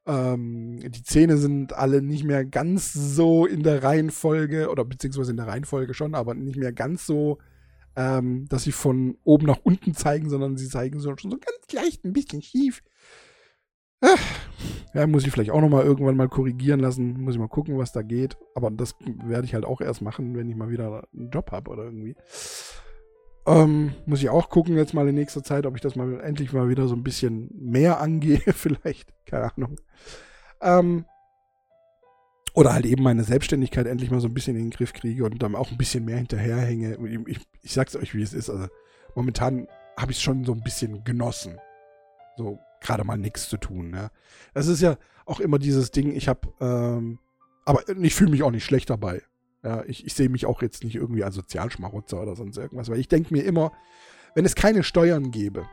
Ähm, die Zähne sind alle nicht mehr ganz so in der Reihenfolge, oder beziehungsweise in der Reihenfolge schon, aber nicht mehr ganz so, ähm, dass sie von oben nach unten zeigen, sondern sie zeigen so, schon so ganz leicht ein bisschen schief. Ja, muss ich vielleicht auch nochmal irgendwann mal korrigieren lassen. Muss ich mal gucken, was da geht. Aber das werde ich halt auch erst machen, wenn ich mal wieder einen Job habe oder irgendwie. Ähm, muss ich auch gucken jetzt mal in nächster Zeit, ob ich das mal endlich mal wieder so ein bisschen mehr angehe, vielleicht. Keine Ahnung. Ähm, oder halt eben meine Selbstständigkeit endlich mal so ein bisschen in den Griff kriege und dann auch ein bisschen mehr hinterherhänge. Ich, ich, ich sag's euch, wie es ist. Also momentan habe ich es schon so ein bisschen genossen. So gerade mal nichts zu tun. Ja. Das ist ja auch immer dieses Ding, ich habe, ähm, aber ich fühle mich auch nicht schlecht dabei. Ja, ich, ich sehe mich auch jetzt nicht irgendwie als Sozialschmarotzer oder sonst irgendwas, weil ich denke mir immer, wenn es keine Steuern gäbe,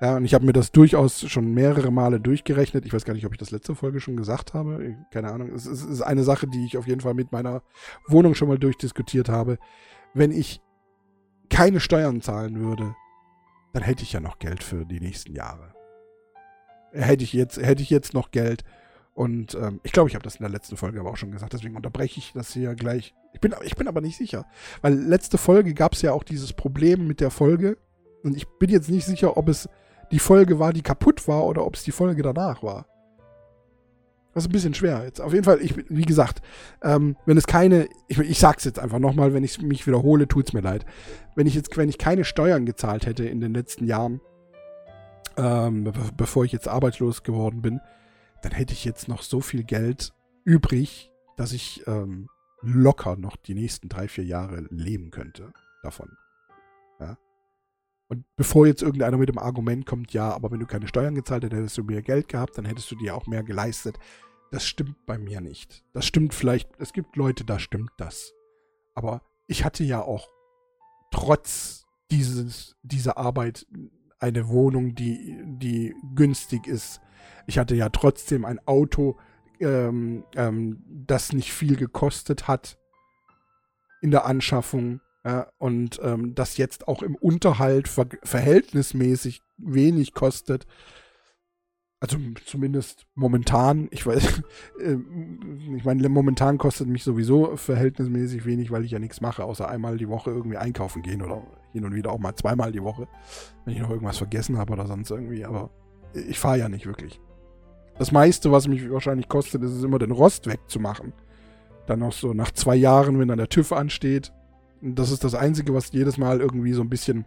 ja, und ich habe mir das durchaus schon mehrere Male durchgerechnet. Ich weiß gar nicht, ob ich das letzte Folge schon gesagt habe. Keine Ahnung. Es ist, es ist eine Sache, die ich auf jeden Fall mit meiner Wohnung schon mal durchdiskutiert habe. Wenn ich keine Steuern zahlen würde, dann hätte ich ja noch Geld für die nächsten Jahre. Hätte ich jetzt, hätte ich jetzt noch Geld. Und ähm, ich glaube, ich habe das in der letzten Folge aber auch schon gesagt, deswegen unterbreche ich das hier gleich. Ich bin, ich bin aber nicht sicher. Weil letzte Folge gab es ja auch dieses Problem mit der Folge. Und ich bin jetzt nicht sicher, ob es die Folge war, die kaputt war, oder ob es die Folge danach war. Das ist ein bisschen schwer jetzt. Auf jeden Fall, ich, wie gesagt, ähm, wenn es keine, ich, ich sag's jetzt einfach nochmal, wenn ich mich wiederhole, tut's mir leid. Wenn ich jetzt, wenn ich keine Steuern gezahlt hätte in den letzten Jahren, ähm, be bevor ich jetzt arbeitslos geworden bin, dann hätte ich jetzt noch so viel Geld übrig, dass ich ähm, locker noch die nächsten drei, vier Jahre leben könnte davon. Ja. Und bevor jetzt irgendeiner mit dem Argument kommt, ja, aber wenn du keine Steuern gezahlt hättest, hättest du mehr Geld gehabt, dann hättest du dir auch mehr geleistet. Das stimmt bei mir nicht. Das stimmt vielleicht, es gibt Leute, da stimmt das. Aber ich hatte ja auch trotz dieses, dieser Arbeit eine Wohnung, die, die günstig ist. Ich hatte ja trotzdem ein Auto, ähm, ähm, das nicht viel gekostet hat in der Anschaffung. Ja, und ähm, das jetzt auch im Unterhalt ver verhältnismäßig wenig kostet. Also zumindest momentan, ich weiß, äh, ich meine, momentan kostet mich sowieso verhältnismäßig wenig, weil ich ja nichts mache, außer einmal die Woche irgendwie einkaufen gehen oder hin und wieder auch mal zweimal die Woche, wenn ich noch irgendwas vergessen habe oder sonst irgendwie, aber ich fahre ja nicht wirklich. Das meiste, was mich wahrscheinlich kostet, ist es immer den Rost wegzumachen. Dann noch so nach zwei Jahren, wenn dann der TÜV ansteht. Das ist das Einzige, was jedes Mal irgendwie so ein bisschen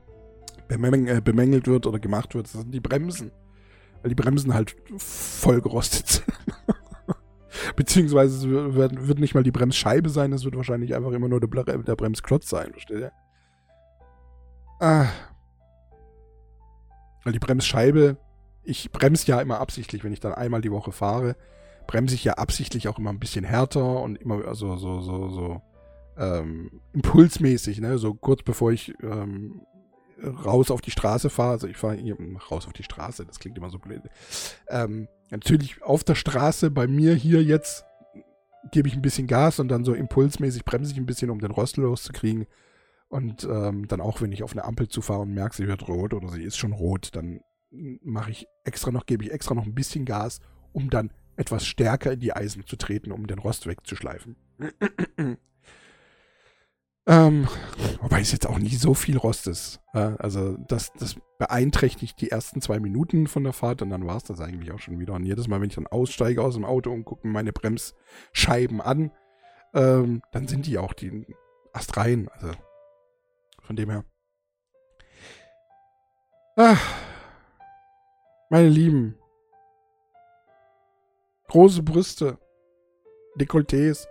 äh, bemängelt wird oder gemacht wird. Das sind die Bremsen weil die Bremsen halt voll gerostet sind. Beziehungsweise es wird, wird, nicht mal die Bremsscheibe sein, es wird wahrscheinlich einfach immer nur der, der Bremsklotz sein, versteht ihr? Ah. Weil die Bremsscheibe, ich bremse ja immer absichtlich, wenn ich dann einmal die Woche fahre, bremse ich ja absichtlich auch immer ein bisschen härter und immer so, so, so, so ähm, impulsmäßig, ne? So kurz bevor ich ähm, raus auf die Straße fahre, also ich fahre hier raus auf die Straße, das klingt immer so blöd. Ähm, natürlich auf der Straße bei mir hier jetzt gebe ich ein bisschen Gas und dann so impulsmäßig bremse ich ein bisschen, um den Rost loszukriegen. Und ähm, dann auch, wenn ich auf eine Ampel zufahre und merke, sie wird rot oder sie ist schon rot, dann mache ich extra noch, gebe ich extra noch ein bisschen Gas, um dann etwas stärker in die Eisen zu treten, um den Rost wegzuschleifen. Ähm, wobei es jetzt auch nicht so viel Rost ist. Äh, also das, das beeinträchtigt die ersten zwei Minuten von der Fahrt und dann war es das eigentlich auch schon wieder. Und jedes Mal, wenn ich dann aussteige aus dem Auto und gucke meine Bremsscheiben an, ähm, dann sind die auch die astrein. Also von dem her. Ach, meine Lieben. Große Brüste. Dekolletés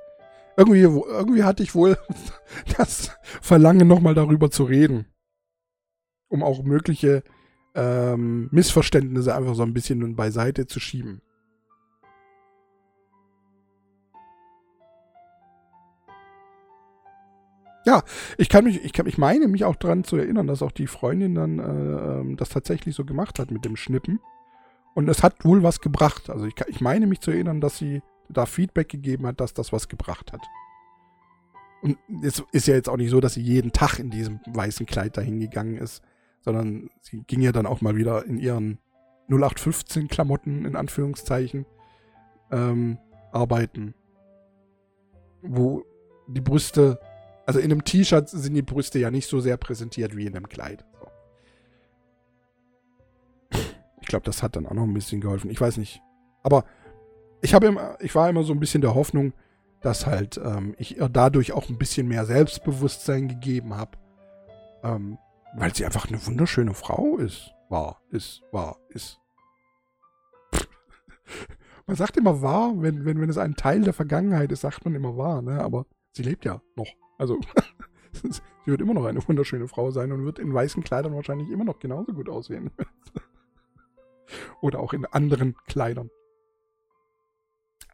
irgendwie, irgendwie hatte ich wohl das Verlangen, nochmal darüber zu reden. Um auch mögliche ähm, Missverständnisse einfach so ein bisschen beiseite zu schieben. Ja, ich kann mich, ich kann, ich meine mich auch daran zu erinnern, dass auch die Freundin dann äh, ähm, das tatsächlich so gemacht hat mit dem Schnippen. Und es hat wohl was gebracht. Also ich, ich meine mich zu erinnern, dass sie da Feedback gegeben hat, dass das was gebracht hat. Und es ist ja jetzt auch nicht so, dass sie jeden Tag in diesem weißen Kleid dahin gegangen ist, sondern sie ging ja dann auch mal wieder in ihren 0815 Klamotten, in Anführungszeichen, ähm, arbeiten. Wo die Brüste, also in einem T-Shirt sind die Brüste ja nicht so sehr präsentiert wie in einem Kleid. Ich glaube, das hat dann auch noch ein bisschen geholfen. Ich weiß nicht. Aber ich habe immer, ich war immer so ein bisschen der Hoffnung, dass halt ähm, ich ihr dadurch auch ein bisschen mehr Selbstbewusstsein gegeben habe, ähm, weil sie einfach eine wunderschöne Frau ist, war, ist, war, ist. man sagt immer wahr, wenn, wenn, wenn es ein Teil der Vergangenheit ist, sagt man immer wahr, ne? Aber sie lebt ja noch. Also sie wird immer noch eine wunderschöne Frau sein und wird in weißen Kleidern wahrscheinlich immer noch genauso gut aussehen. Oder auch in anderen Kleidern.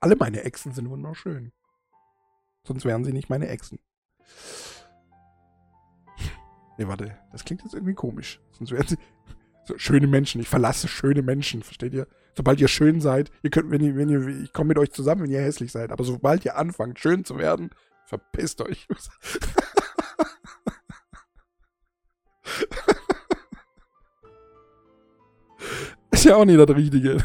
Alle meine Echsen sind wunderschön. Sonst wären sie nicht meine Echsen. Nee, warte. Das klingt jetzt irgendwie komisch. Sonst wären sie so schöne Menschen. Ich verlasse schöne Menschen, versteht ihr? Sobald ihr schön seid, ihr könnt, wenn ihr, wenn ihr, ich komme mit euch zusammen, wenn ihr hässlich seid. Aber sobald ihr anfangt, schön zu werden, verpisst euch. Ist ja auch nicht das Richtige.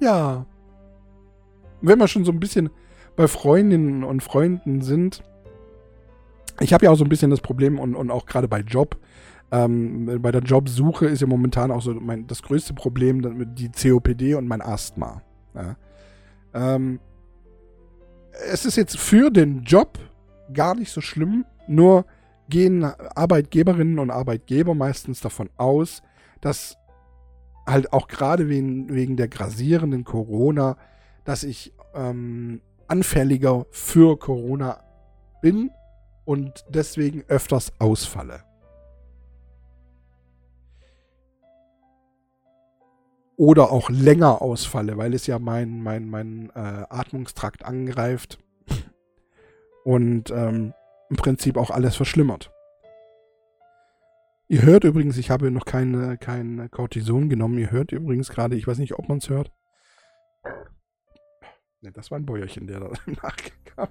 Ja. Wenn wir schon so ein bisschen bei Freundinnen und Freunden sind, ich habe ja auch so ein bisschen das Problem und, und auch gerade bei Job, Ähm, bei der Jobsuche ist ja momentan auch so mein, das größte Problem die COPD und mein Asthma. Ja. Ähm, es ist jetzt für den Job gar nicht so schlimm, nur gehen Arbeitgeberinnen und Arbeitgeber meistens davon aus, dass halt auch gerade wegen, wegen der grasierenden Corona, dass ich ähm, anfälliger für Corona bin und deswegen öfters ausfalle. Oder auch länger ausfalle, weil es ja meinen mein, mein, äh, Atmungstrakt angreift und ähm, im Prinzip auch alles verschlimmert. Ihr hört übrigens, ich habe noch keine, kein Cortison genommen. Ihr hört übrigens gerade, ich weiß nicht, ob man es hört. Ne, das war ein Bäuerchen, der da nachkam.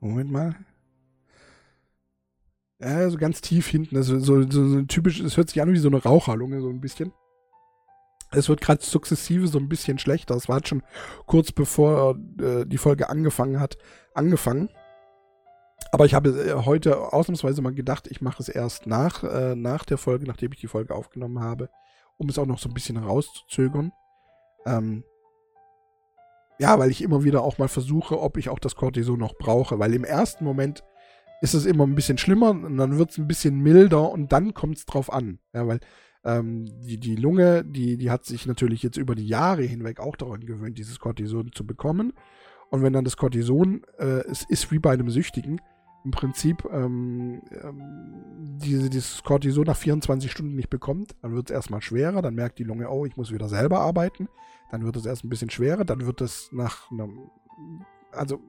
Moment mal. Ja, so ganz tief hinten. Also so, so, so typisch, es hört sich an wie so eine Raucherlunge, so ein bisschen. Es wird gerade sukzessive so ein bisschen schlechter. Es war schon kurz bevor äh, die Folge angefangen hat, angefangen. Aber ich habe äh, heute ausnahmsweise mal gedacht, ich mache es erst nach, äh, nach der Folge, nachdem ich die Folge aufgenommen habe, um es auch noch so ein bisschen rauszuzögern. Ähm, ja, weil ich immer wieder auch mal versuche, ob ich auch das Cortison noch brauche. Weil im ersten Moment ist es immer ein bisschen schlimmer und dann wird es ein bisschen milder und dann kommt es drauf an. Ja, weil ähm, die, die Lunge, die, die hat sich natürlich jetzt über die Jahre hinweg auch daran gewöhnt, dieses Cortison zu bekommen. Und wenn dann das Cortison, äh, es ist wie bei einem Süchtigen, im Prinzip ähm, ähm, diese, dieses Cortison nach 24 Stunden nicht bekommt, dann wird es erstmal schwerer, dann merkt die Lunge, oh, ich muss wieder selber arbeiten, dann wird es erst ein bisschen schwerer, dann wird es nach einem, also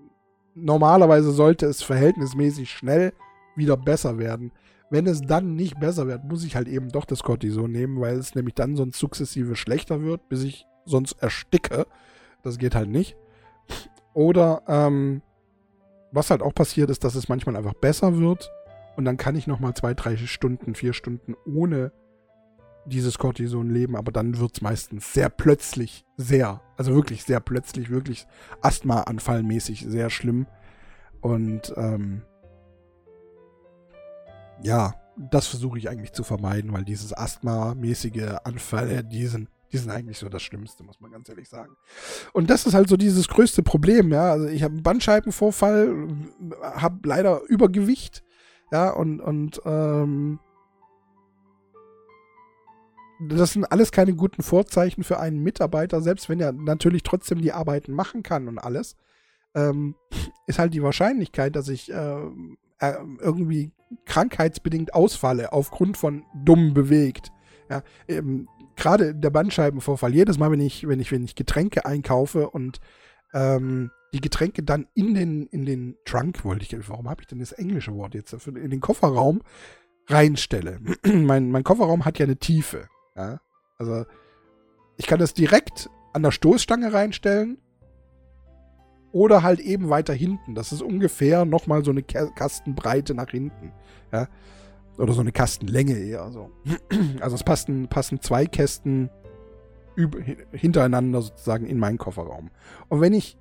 normalerweise sollte es verhältnismäßig schnell wieder besser werden. Wenn es dann nicht besser wird, muss ich halt eben doch das Cortison nehmen, weil es nämlich dann sonst sukzessive schlechter wird, bis ich sonst ersticke. Das geht halt nicht. Oder ähm, was halt auch passiert ist, dass es manchmal einfach besser wird und dann kann ich nochmal zwei, drei Stunden, vier Stunden ohne dieses Cortison leben, aber dann wird es meistens sehr plötzlich, sehr, also wirklich sehr plötzlich, wirklich Asthma-Anfallmäßig sehr schlimm. Und ähm, ja, das versuche ich eigentlich zu vermeiden, weil dieses Asthma-mäßige Anfälle, die sind die sind eigentlich so das Schlimmste, muss man ganz ehrlich sagen. Und das ist halt so dieses größte Problem, ja. Also ich habe einen Bandscheibenvorfall, habe leider Übergewicht, ja, und, und ähm, das sind alles keine guten Vorzeichen für einen Mitarbeiter, selbst wenn er natürlich trotzdem die Arbeiten machen kann und alles, ähm, ist halt die Wahrscheinlichkeit, dass ich äh, äh irgendwie krankheitsbedingt ausfalle aufgrund von dumm bewegt. Ja, eben, gerade der Bandscheibenvorfall, jedes Mal, wenn ich, wenn ich, wenn ich Getränke einkaufe und ähm, die Getränke dann in den, in den Trunk, wollte ich, warum habe ich denn das englische Wort jetzt dafür, in den Kofferraum reinstelle. mein, mein Kofferraum hat ja eine Tiefe. Ja? Also ich kann das direkt an der Stoßstange reinstellen oder halt eben weiter hinten. Das ist ungefähr nochmal so eine Kastenbreite nach hinten. Ja? Oder so eine Kastenlänge eher so. Also es passen, passen zwei Kästen hintereinander sozusagen in meinen Kofferraum. Und wenn ich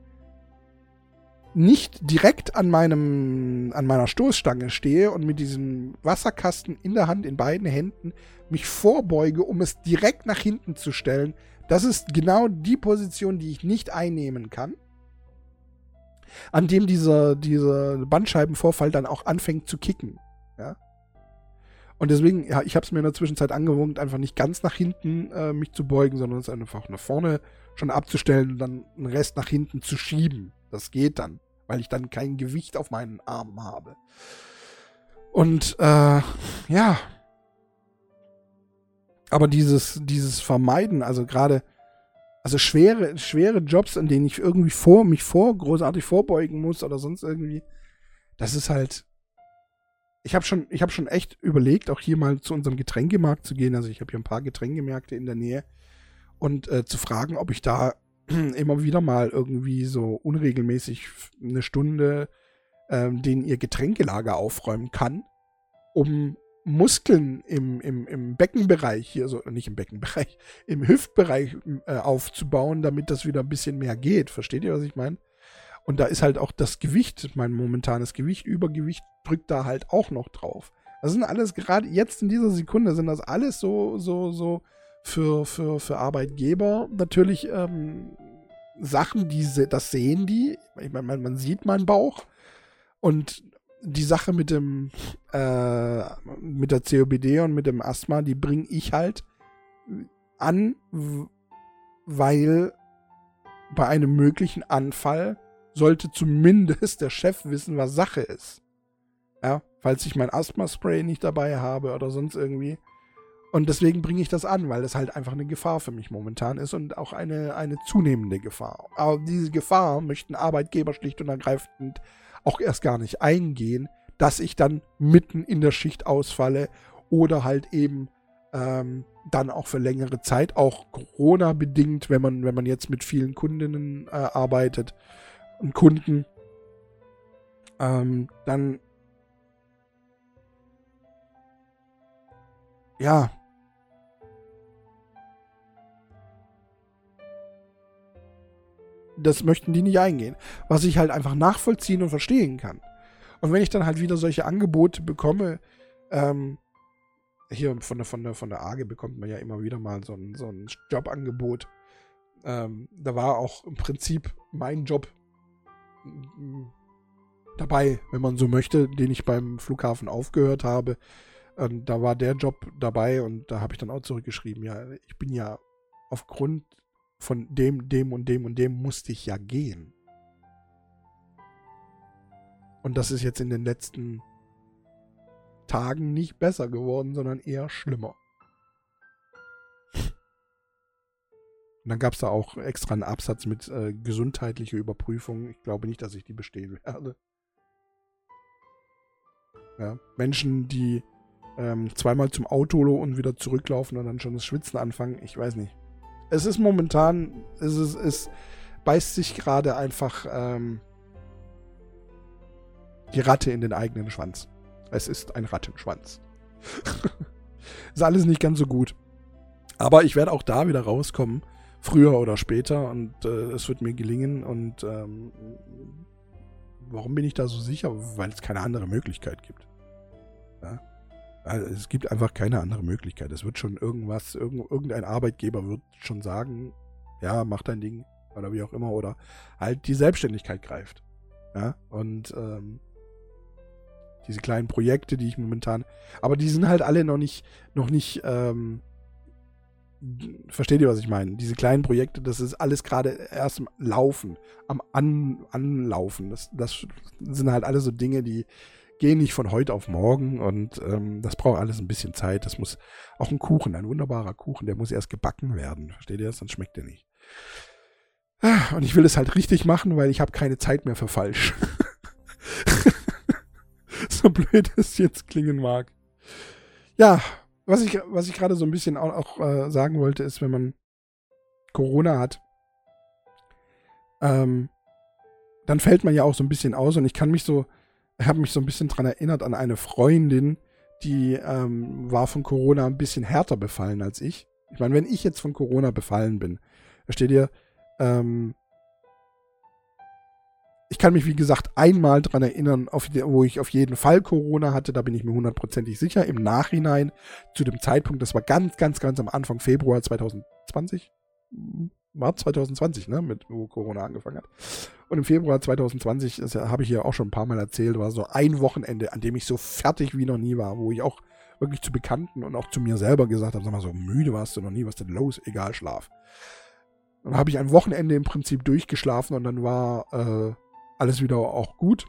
nicht direkt an meinem an meiner Stoßstange stehe und mit diesem Wasserkasten in der Hand in beiden Händen mich vorbeuge, um es direkt nach hinten zu stellen, das ist genau die Position, die ich nicht einnehmen kann, an dem dieser, dieser Bandscheibenvorfall dann auch anfängt zu kicken. Ja? Und deswegen, ja, ich habe es mir in der Zwischenzeit angewohnt, einfach nicht ganz nach hinten äh, mich zu beugen, sondern es einfach nach vorne schon abzustellen und dann den Rest nach hinten zu schieben. Das geht dann, weil ich dann kein Gewicht auf meinen Armen habe. Und äh, ja. Aber dieses, dieses Vermeiden, also gerade, also schwere, schwere Jobs, in denen ich irgendwie vor, mich vor, großartig vorbeugen muss oder sonst irgendwie, das ist halt, ich habe schon, ich schon echt überlegt, auch hier mal zu unserem Getränkemarkt zu gehen. Also ich habe hier ein paar Getränkemärkte in der Nähe und äh, zu fragen, ob ich da immer wieder mal irgendwie so unregelmäßig eine Stunde ähm, den ihr Getränkelager aufräumen kann, um Muskeln im, im, im Beckenbereich hier, also nicht im Beckenbereich, im Hüftbereich äh, aufzubauen, damit das wieder ein bisschen mehr geht. Versteht ihr, was ich meine? Und da ist halt auch das Gewicht, mein momentanes Gewicht, Übergewicht drückt da halt auch noch drauf. Das sind alles, gerade jetzt in dieser Sekunde, sind das alles so, so, so für, für, für Arbeitgeber natürlich ähm, Sachen, die das sehen die. Ich meine, man sieht meinen Bauch. Und die Sache mit dem äh, mit der COPD und mit dem Asthma, die bringe ich halt an, weil bei einem möglichen Anfall sollte zumindest der Chef wissen, was Sache ist. Ja, falls ich mein Asthma-Spray nicht dabei habe oder sonst irgendwie. Und deswegen bringe ich das an, weil das halt einfach eine Gefahr für mich momentan ist und auch eine, eine zunehmende Gefahr. Aber diese Gefahr möchten Arbeitgeber schlicht und ergreifend auch erst gar nicht eingehen, dass ich dann mitten in der Schicht ausfalle oder halt eben ähm, dann auch für längere Zeit, auch Corona-bedingt, wenn man, wenn man jetzt mit vielen Kundinnen äh, arbeitet und Kunden, ähm, dann ja, das möchten die nicht eingehen. Was ich halt einfach nachvollziehen und verstehen kann. Und wenn ich dann halt wieder solche Angebote bekomme, ähm, hier von der, von der, von der AGE bekommt man ja immer wieder mal so ein, so ein Jobangebot. Ähm, da war auch im Prinzip mein Job dabei, wenn man so möchte, den ich beim Flughafen aufgehört habe. Und da war der Job dabei und da habe ich dann auch zurückgeschrieben, ja, ich bin ja aufgrund von dem, dem und dem und dem musste ich ja gehen. Und das ist jetzt in den letzten Tagen nicht besser geworden, sondern eher schlimmer. Dann gab es da auch extra einen Absatz mit äh, gesundheitlicher Überprüfung. Ich glaube nicht, dass ich die bestehen werde. Ja, Menschen, die ähm, zweimal zum Auto und wieder zurücklaufen und dann schon das Schwitzen anfangen, ich weiß nicht es ist momentan, es, ist, es beißt sich gerade einfach ähm, die Ratte in den eigenen Schwanz. Es ist ein Rattenschwanz. ist alles nicht ganz so gut. Aber ich werde auch da wieder rauskommen, früher oder später, und äh, es wird mir gelingen. Und ähm, warum bin ich da so sicher? Weil es keine andere Möglichkeit gibt. Ja? Also es gibt einfach keine andere Möglichkeit. Es wird schon irgendwas, irgendein Arbeitgeber wird schon sagen, ja, mach dein Ding oder wie auch immer oder halt die Selbstständigkeit greift. Ja, und ähm, diese kleinen Projekte, die ich momentan, aber die sind halt alle noch nicht, noch nicht, ähm, versteht ihr, was ich meine? Diese kleinen Projekte, das ist alles gerade erst im Laufen, am An Anlaufen. Das, das sind halt alle so Dinge, die, gehen nicht von heute auf morgen und ähm, das braucht alles ein bisschen Zeit. Das muss auch ein Kuchen, ein wunderbarer Kuchen, der muss erst gebacken werden. Versteht ihr das? Sonst schmeckt der nicht. Ah, und ich will es halt richtig machen, weil ich habe keine Zeit mehr für falsch. so blöd es jetzt klingen mag. Ja, was ich, was ich gerade so ein bisschen auch, auch äh, sagen wollte, ist, wenn man Corona hat, ähm, dann fällt man ja auch so ein bisschen aus und ich kann mich so, habe mich so ein bisschen daran erinnert an eine Freundin, die ähm, war von Corona ein bisschen härter befallen als ich. Ich meine, wenn ich jetzt von Corona befallen bin, versteht ihr, ähm, ich kann mich, wie gesagt, einmal daran erinnern, auf, wo ich auf jeden Fall Corona hatte, da bin ich mir hundertprozentig sicher. Im Nachhinein, zu dem Zeitpunkt, das war ganz, ganz, ganz am Anfang Februar 2020, war 2020, ne, mit wo Corona angefangen hat. Und im Februar 2020, das habe ich hier auch schon ein paar Mal erzählt, war so ein Wochenende, an dem ich so fertig wie noch nie war, wo ich auch wirklich zu Bekannten und auch zu mir selber gesagt habe, sag mal, so müde warst du noch nie, was denn los? Egal, schlaf. Dann habe ich ein Wochenende im Prinzip durchgeschlafen und dann war äh, alles wieder auch gut.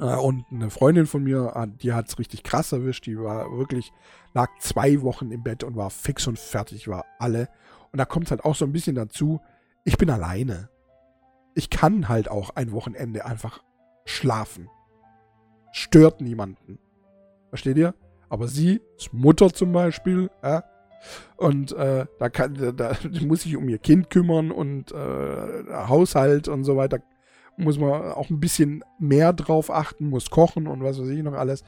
Äh, und eine Freundin von mir, ah, die hat es richtig krass erwischt. Die war wirklich, lag zwei Wochen im Bett und war fix und fertig, war alle. Und da kommt halt auch so ein bisschen dazu, ich bin alleine. Ich kann halt auch ein Wochenende einfach schlafen. Stört niemanden. Versteht ihr? Aber sie ist Mutter zum Beispiel, ja? Und äh, da, kann, da, da muss ich um ihr Kind kümmern und äh, Haushalt und so weiter. Muss man auch ein bisschen mehr drauf achten, muss kochen und was weiß ich noch alles.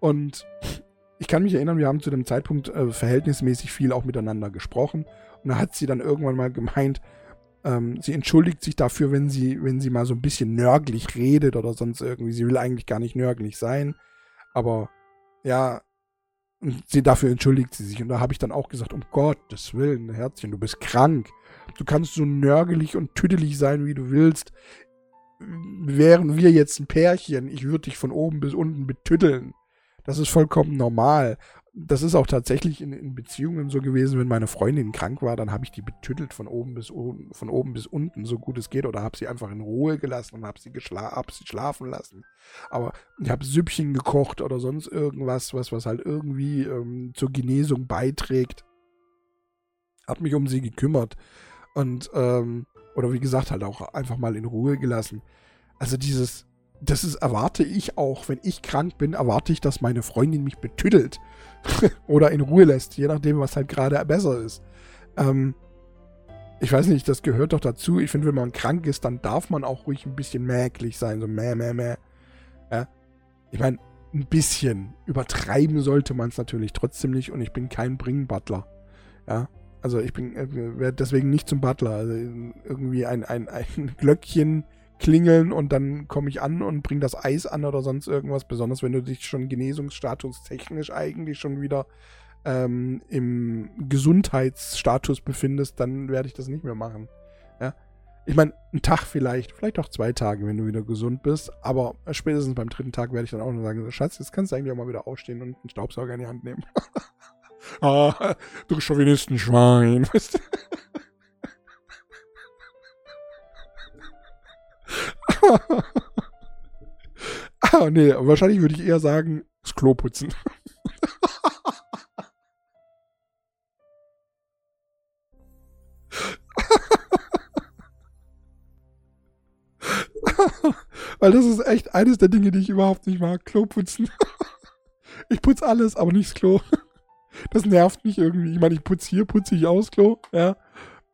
Und ich kann mich erinnern, wir haben zu dem Zeitpunkt äh, verhältnismäßig viel auch miteinander gesprochen. Und da hat sie dann irgendwann mal gemeint, ähm, sie entschuldigt sich dafür, wenn sie, wenn sie mal so ein bisschen nörglich redet oder sonst irgendwie. Sie will eigentlich gar nicht nörglich sein. Aber ja, sie dafür entschuldigt sie sich. Und da habe ich dann auch gesagt, um Gottes Willen, Herzchen, du bist krank. Du kannst so nörgelig und tüdelig sein, wie du willst. Wären wir jetzt ein Pärchen, ich würde dich von oben bis unten betüddeln. Das ist vollkommen normal das ist auch tatsächlich in, in, Beziehungen so gewesen, wenn meine Freundin krank war, dann habe ich die betüttelt von oben bis von oben bis unten, so gut es geht, oder habe sie einfach in Ruhe gelassen und habe sie, hab sie schlafen lassen. Aber ich habe Süppchen gekocht oder sonst irgendwas, was, was halt irgendwie ähm, zur Genesung beiträgt. Hab mich um sie gekümmert. Und, ähm, oder wie gesagt, halt auch einfach mal in Ruhe gelassen. Also dieses, das ist, erwarte ich auch, wenn ich krank bin, erwarte ich, dass meine Freundin mich betüdelt. Oder in Ruhe lässt, je nachdem, was halt gerade besser ist. Ähm, ich weiß nicht, das gehört doch dazu. Ich finde, wenn man krank ist, dann darf man auch ruhig ein bisschen mäglich sein, so mäh, mäh, mäh. Ja? Ich meine, ein bisschen übertreiben sollte man es natürlich trotzdem nicht und ich bin kein Bring-Butler. Ja, also ich bin äh, werde deswegen nicht zum Butler. Also irgendwie ein, ein, ein Glöckchen klingeln und dann komme ich an und bringe das Eis an oder sonst irgendwas. Besonders wenn du dich schon genesungsstatus technisch eigentlich schon wieder ähm, im Gesundheitsstatus befindest, dann werde ich das nicht mehr machen. Ja. Ich meine, einen Tag vielleicht, vielleicht auch zwei Tage, wenn du wieder gesund bist, aber spätestens beim dritten Tag werde ich dann auch nur sagen, Schatz, jetzt kannst du eigentlich auch mal wieder aufstehen und einen Staubsauger in die Hand nehmen. ah, du Chauvinistenschwein. Weißt du? ah, nee, wahrscheinlich würde ich eher sagen, das Klo putzen. Weil das ist echt eines der Dinge, die ich überhaupt nicht mag. Klo putzen. ich putze alles, aber nicht das Klo. Das nervt mich irgendwie. Ich meine, ich putze hier, putze ich aus Klo, ja.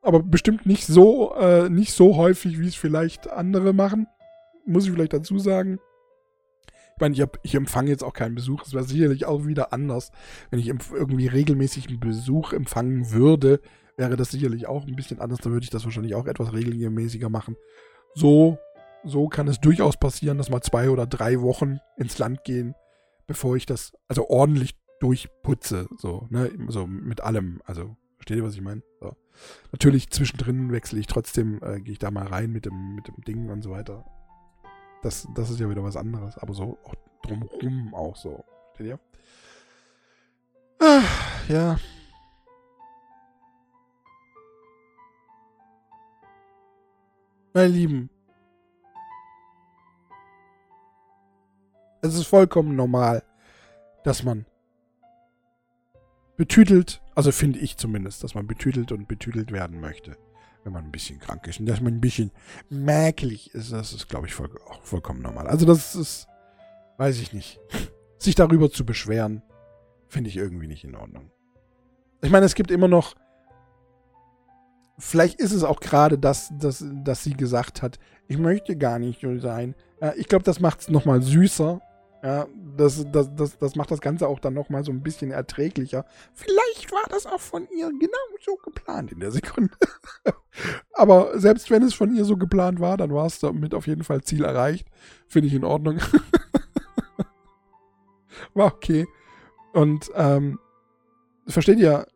Aber bestimmt nicht so, äh, nicht so häufig, wie es vielleicht andere machen muss ich vielleicht dazu sagen. Ich meine, ich, hab, ich empfange jetzt auch keinen Besuch. Es wäre sicherlich auch wieder anders. Wenn ich irgendwie regelmäßig einen Besuch empfangen würde, wäre das sicherlich auch ein bisschen anders. Da würde ich das wahrscheinlich auch etwas regelmäßiger machen. So, so kann es durchaus passieren, dass mal zwei oder drei Wochen ins Land gehen, bevor ich das also ordentlich durchputze. So, ne? So mit allem. Also, versteht ihr, was ich meine? So. Natürlich zwischendrin wechsle ich trotzdem, äh, gehe ich da mal rein mit dem, mit dem Ding und so weiter. Das, das ist ja wieder was anderes. Aber so auch drumherum auch so. Versteht ihr? Ah, ja. Meine Lieben. Es ist vollkommen normal, dass man betütelt, also finde ich zumindest, dass man betütelt und betütelt werden möchte wenn man ein bisschen krank ist und dass man ein bisschen mäkelig ist, das ist, glaube ich, voll, auch vollkommen normal. Also das ist, weiß ich nicht. Sich darüber zu beschweren, finde ich irgendwie nicht in Ordnung. Ich meine, es gibt immer noch, vielleicht ist es auch gerade das, dass, dass sie gesagt hat, ich möchte gar nicht so sein. Ich glaube, das macht es nochmal süßer, ja, das, das, das, das macht das Ganze auch dann nochmal so ein bisschen erträglicher. Vielleicht war das auch von ihr genau so geplant in der Sekunde. Aber selbst wenn es von ihr so geplant war, dann war es damit auf jeden Fall Ziel erreicht. Finde ich in Ordnung. war okay. Und ähm, versteht ihr,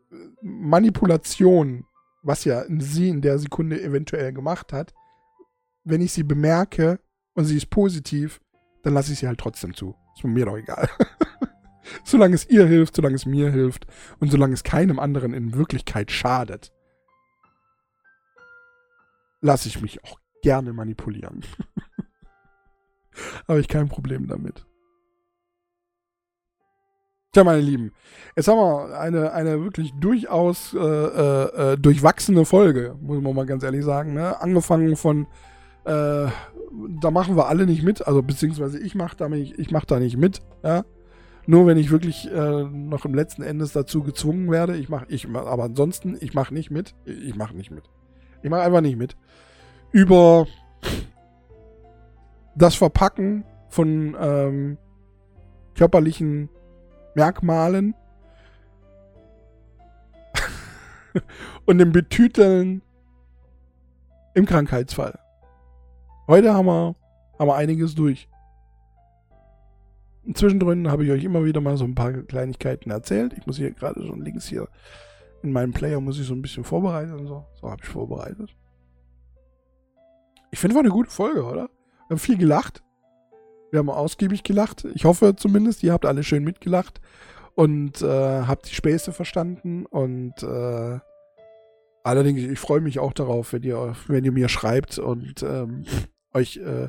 Manipulation, was ja sie in der Sekunde eventuell gemacht hat, wenn ich sie bemerke und sie ist positiv, dann lasse ich sie halt trotzdem zu. Ist mir doch egal. solange es ihr hilft, solange es mir hilft und solange es keinem anderen in Wirklichkeit schadet, lasse ich mich auch gerne manipulieren. Habe ich kein Problem damit. Tja, meine Lieben, jetzt haben wir eine, eine wirklich durchaus äh, äh, äh durchwachsene Folge, muss man mal ganz ehrlich sagen. Ne? Angefangen von äh, da machen wir alle nicht mit, also beziehungsweise ich mache da, nicht, ich mach da nicht mit, ja. Nur wenn ich wirklich äh, noch im letzten Endes dazu gezwungen werde, ich mache, ich, aber ansonsten, ich mache nicht mit. Ich mache nicht mit. Ich mache einfach nicht mit. Über das Verpacken von ähm, körperlichen Merkmalen und dem Betüteln im Krankheitsfall. Heute haben wir, haben wir einiges durch. Zwischendrin habe ich euch immer wieder mal so ein paar Kleinigkeiten erzählt. Ich muss hier gerade schon links hier in meinem Player muss ich so ein bisschen vorbereiten und so. So habe ich vorbereitet. Ich finde, war eine gute Folge, oder? Wir haben viel gelacht. Wir haben ausgiebig gelacht. Ich hoffe zumindest, ihr habt alle schön mitgelacht und äh, habt die Späße verstanden. Und äh, allerdings, ich freue mich auch darauf, wenn ihr, wenn ihr mir schreibt und ähm, euch äh,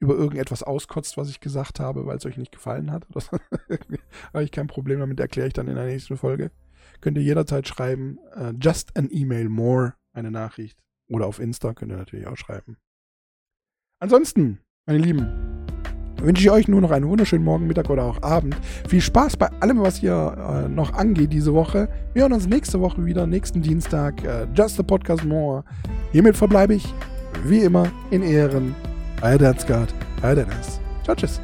über irgendetwas auskotzt, was ich gesagt habe, weil es euch nicht gefallen hat. Habe ich kein Problem damit, erkläre ich dann in der nächsten Folge. Könnt ihr jederzeit schreiben, uh, just an email more, eine Nachricht. Oder auf Insta könnt ihr natürlich auch schreiben. Ansonsten, meine Lieben, wünsche ich euch nur noch einen wunderschönen Morgen, Mittag oder auch Abend. Viel Spaß bei allem, was hier äh, noch angeht diese Woche. Wir hören uns nächste Woche wieder, nächsten Dienstag. Äh, Just a Podcast More. Hiermit verbleibe ich, wie immer, in Ehren. Euer Danzgard, euer Dennis. Ciao, tschüss.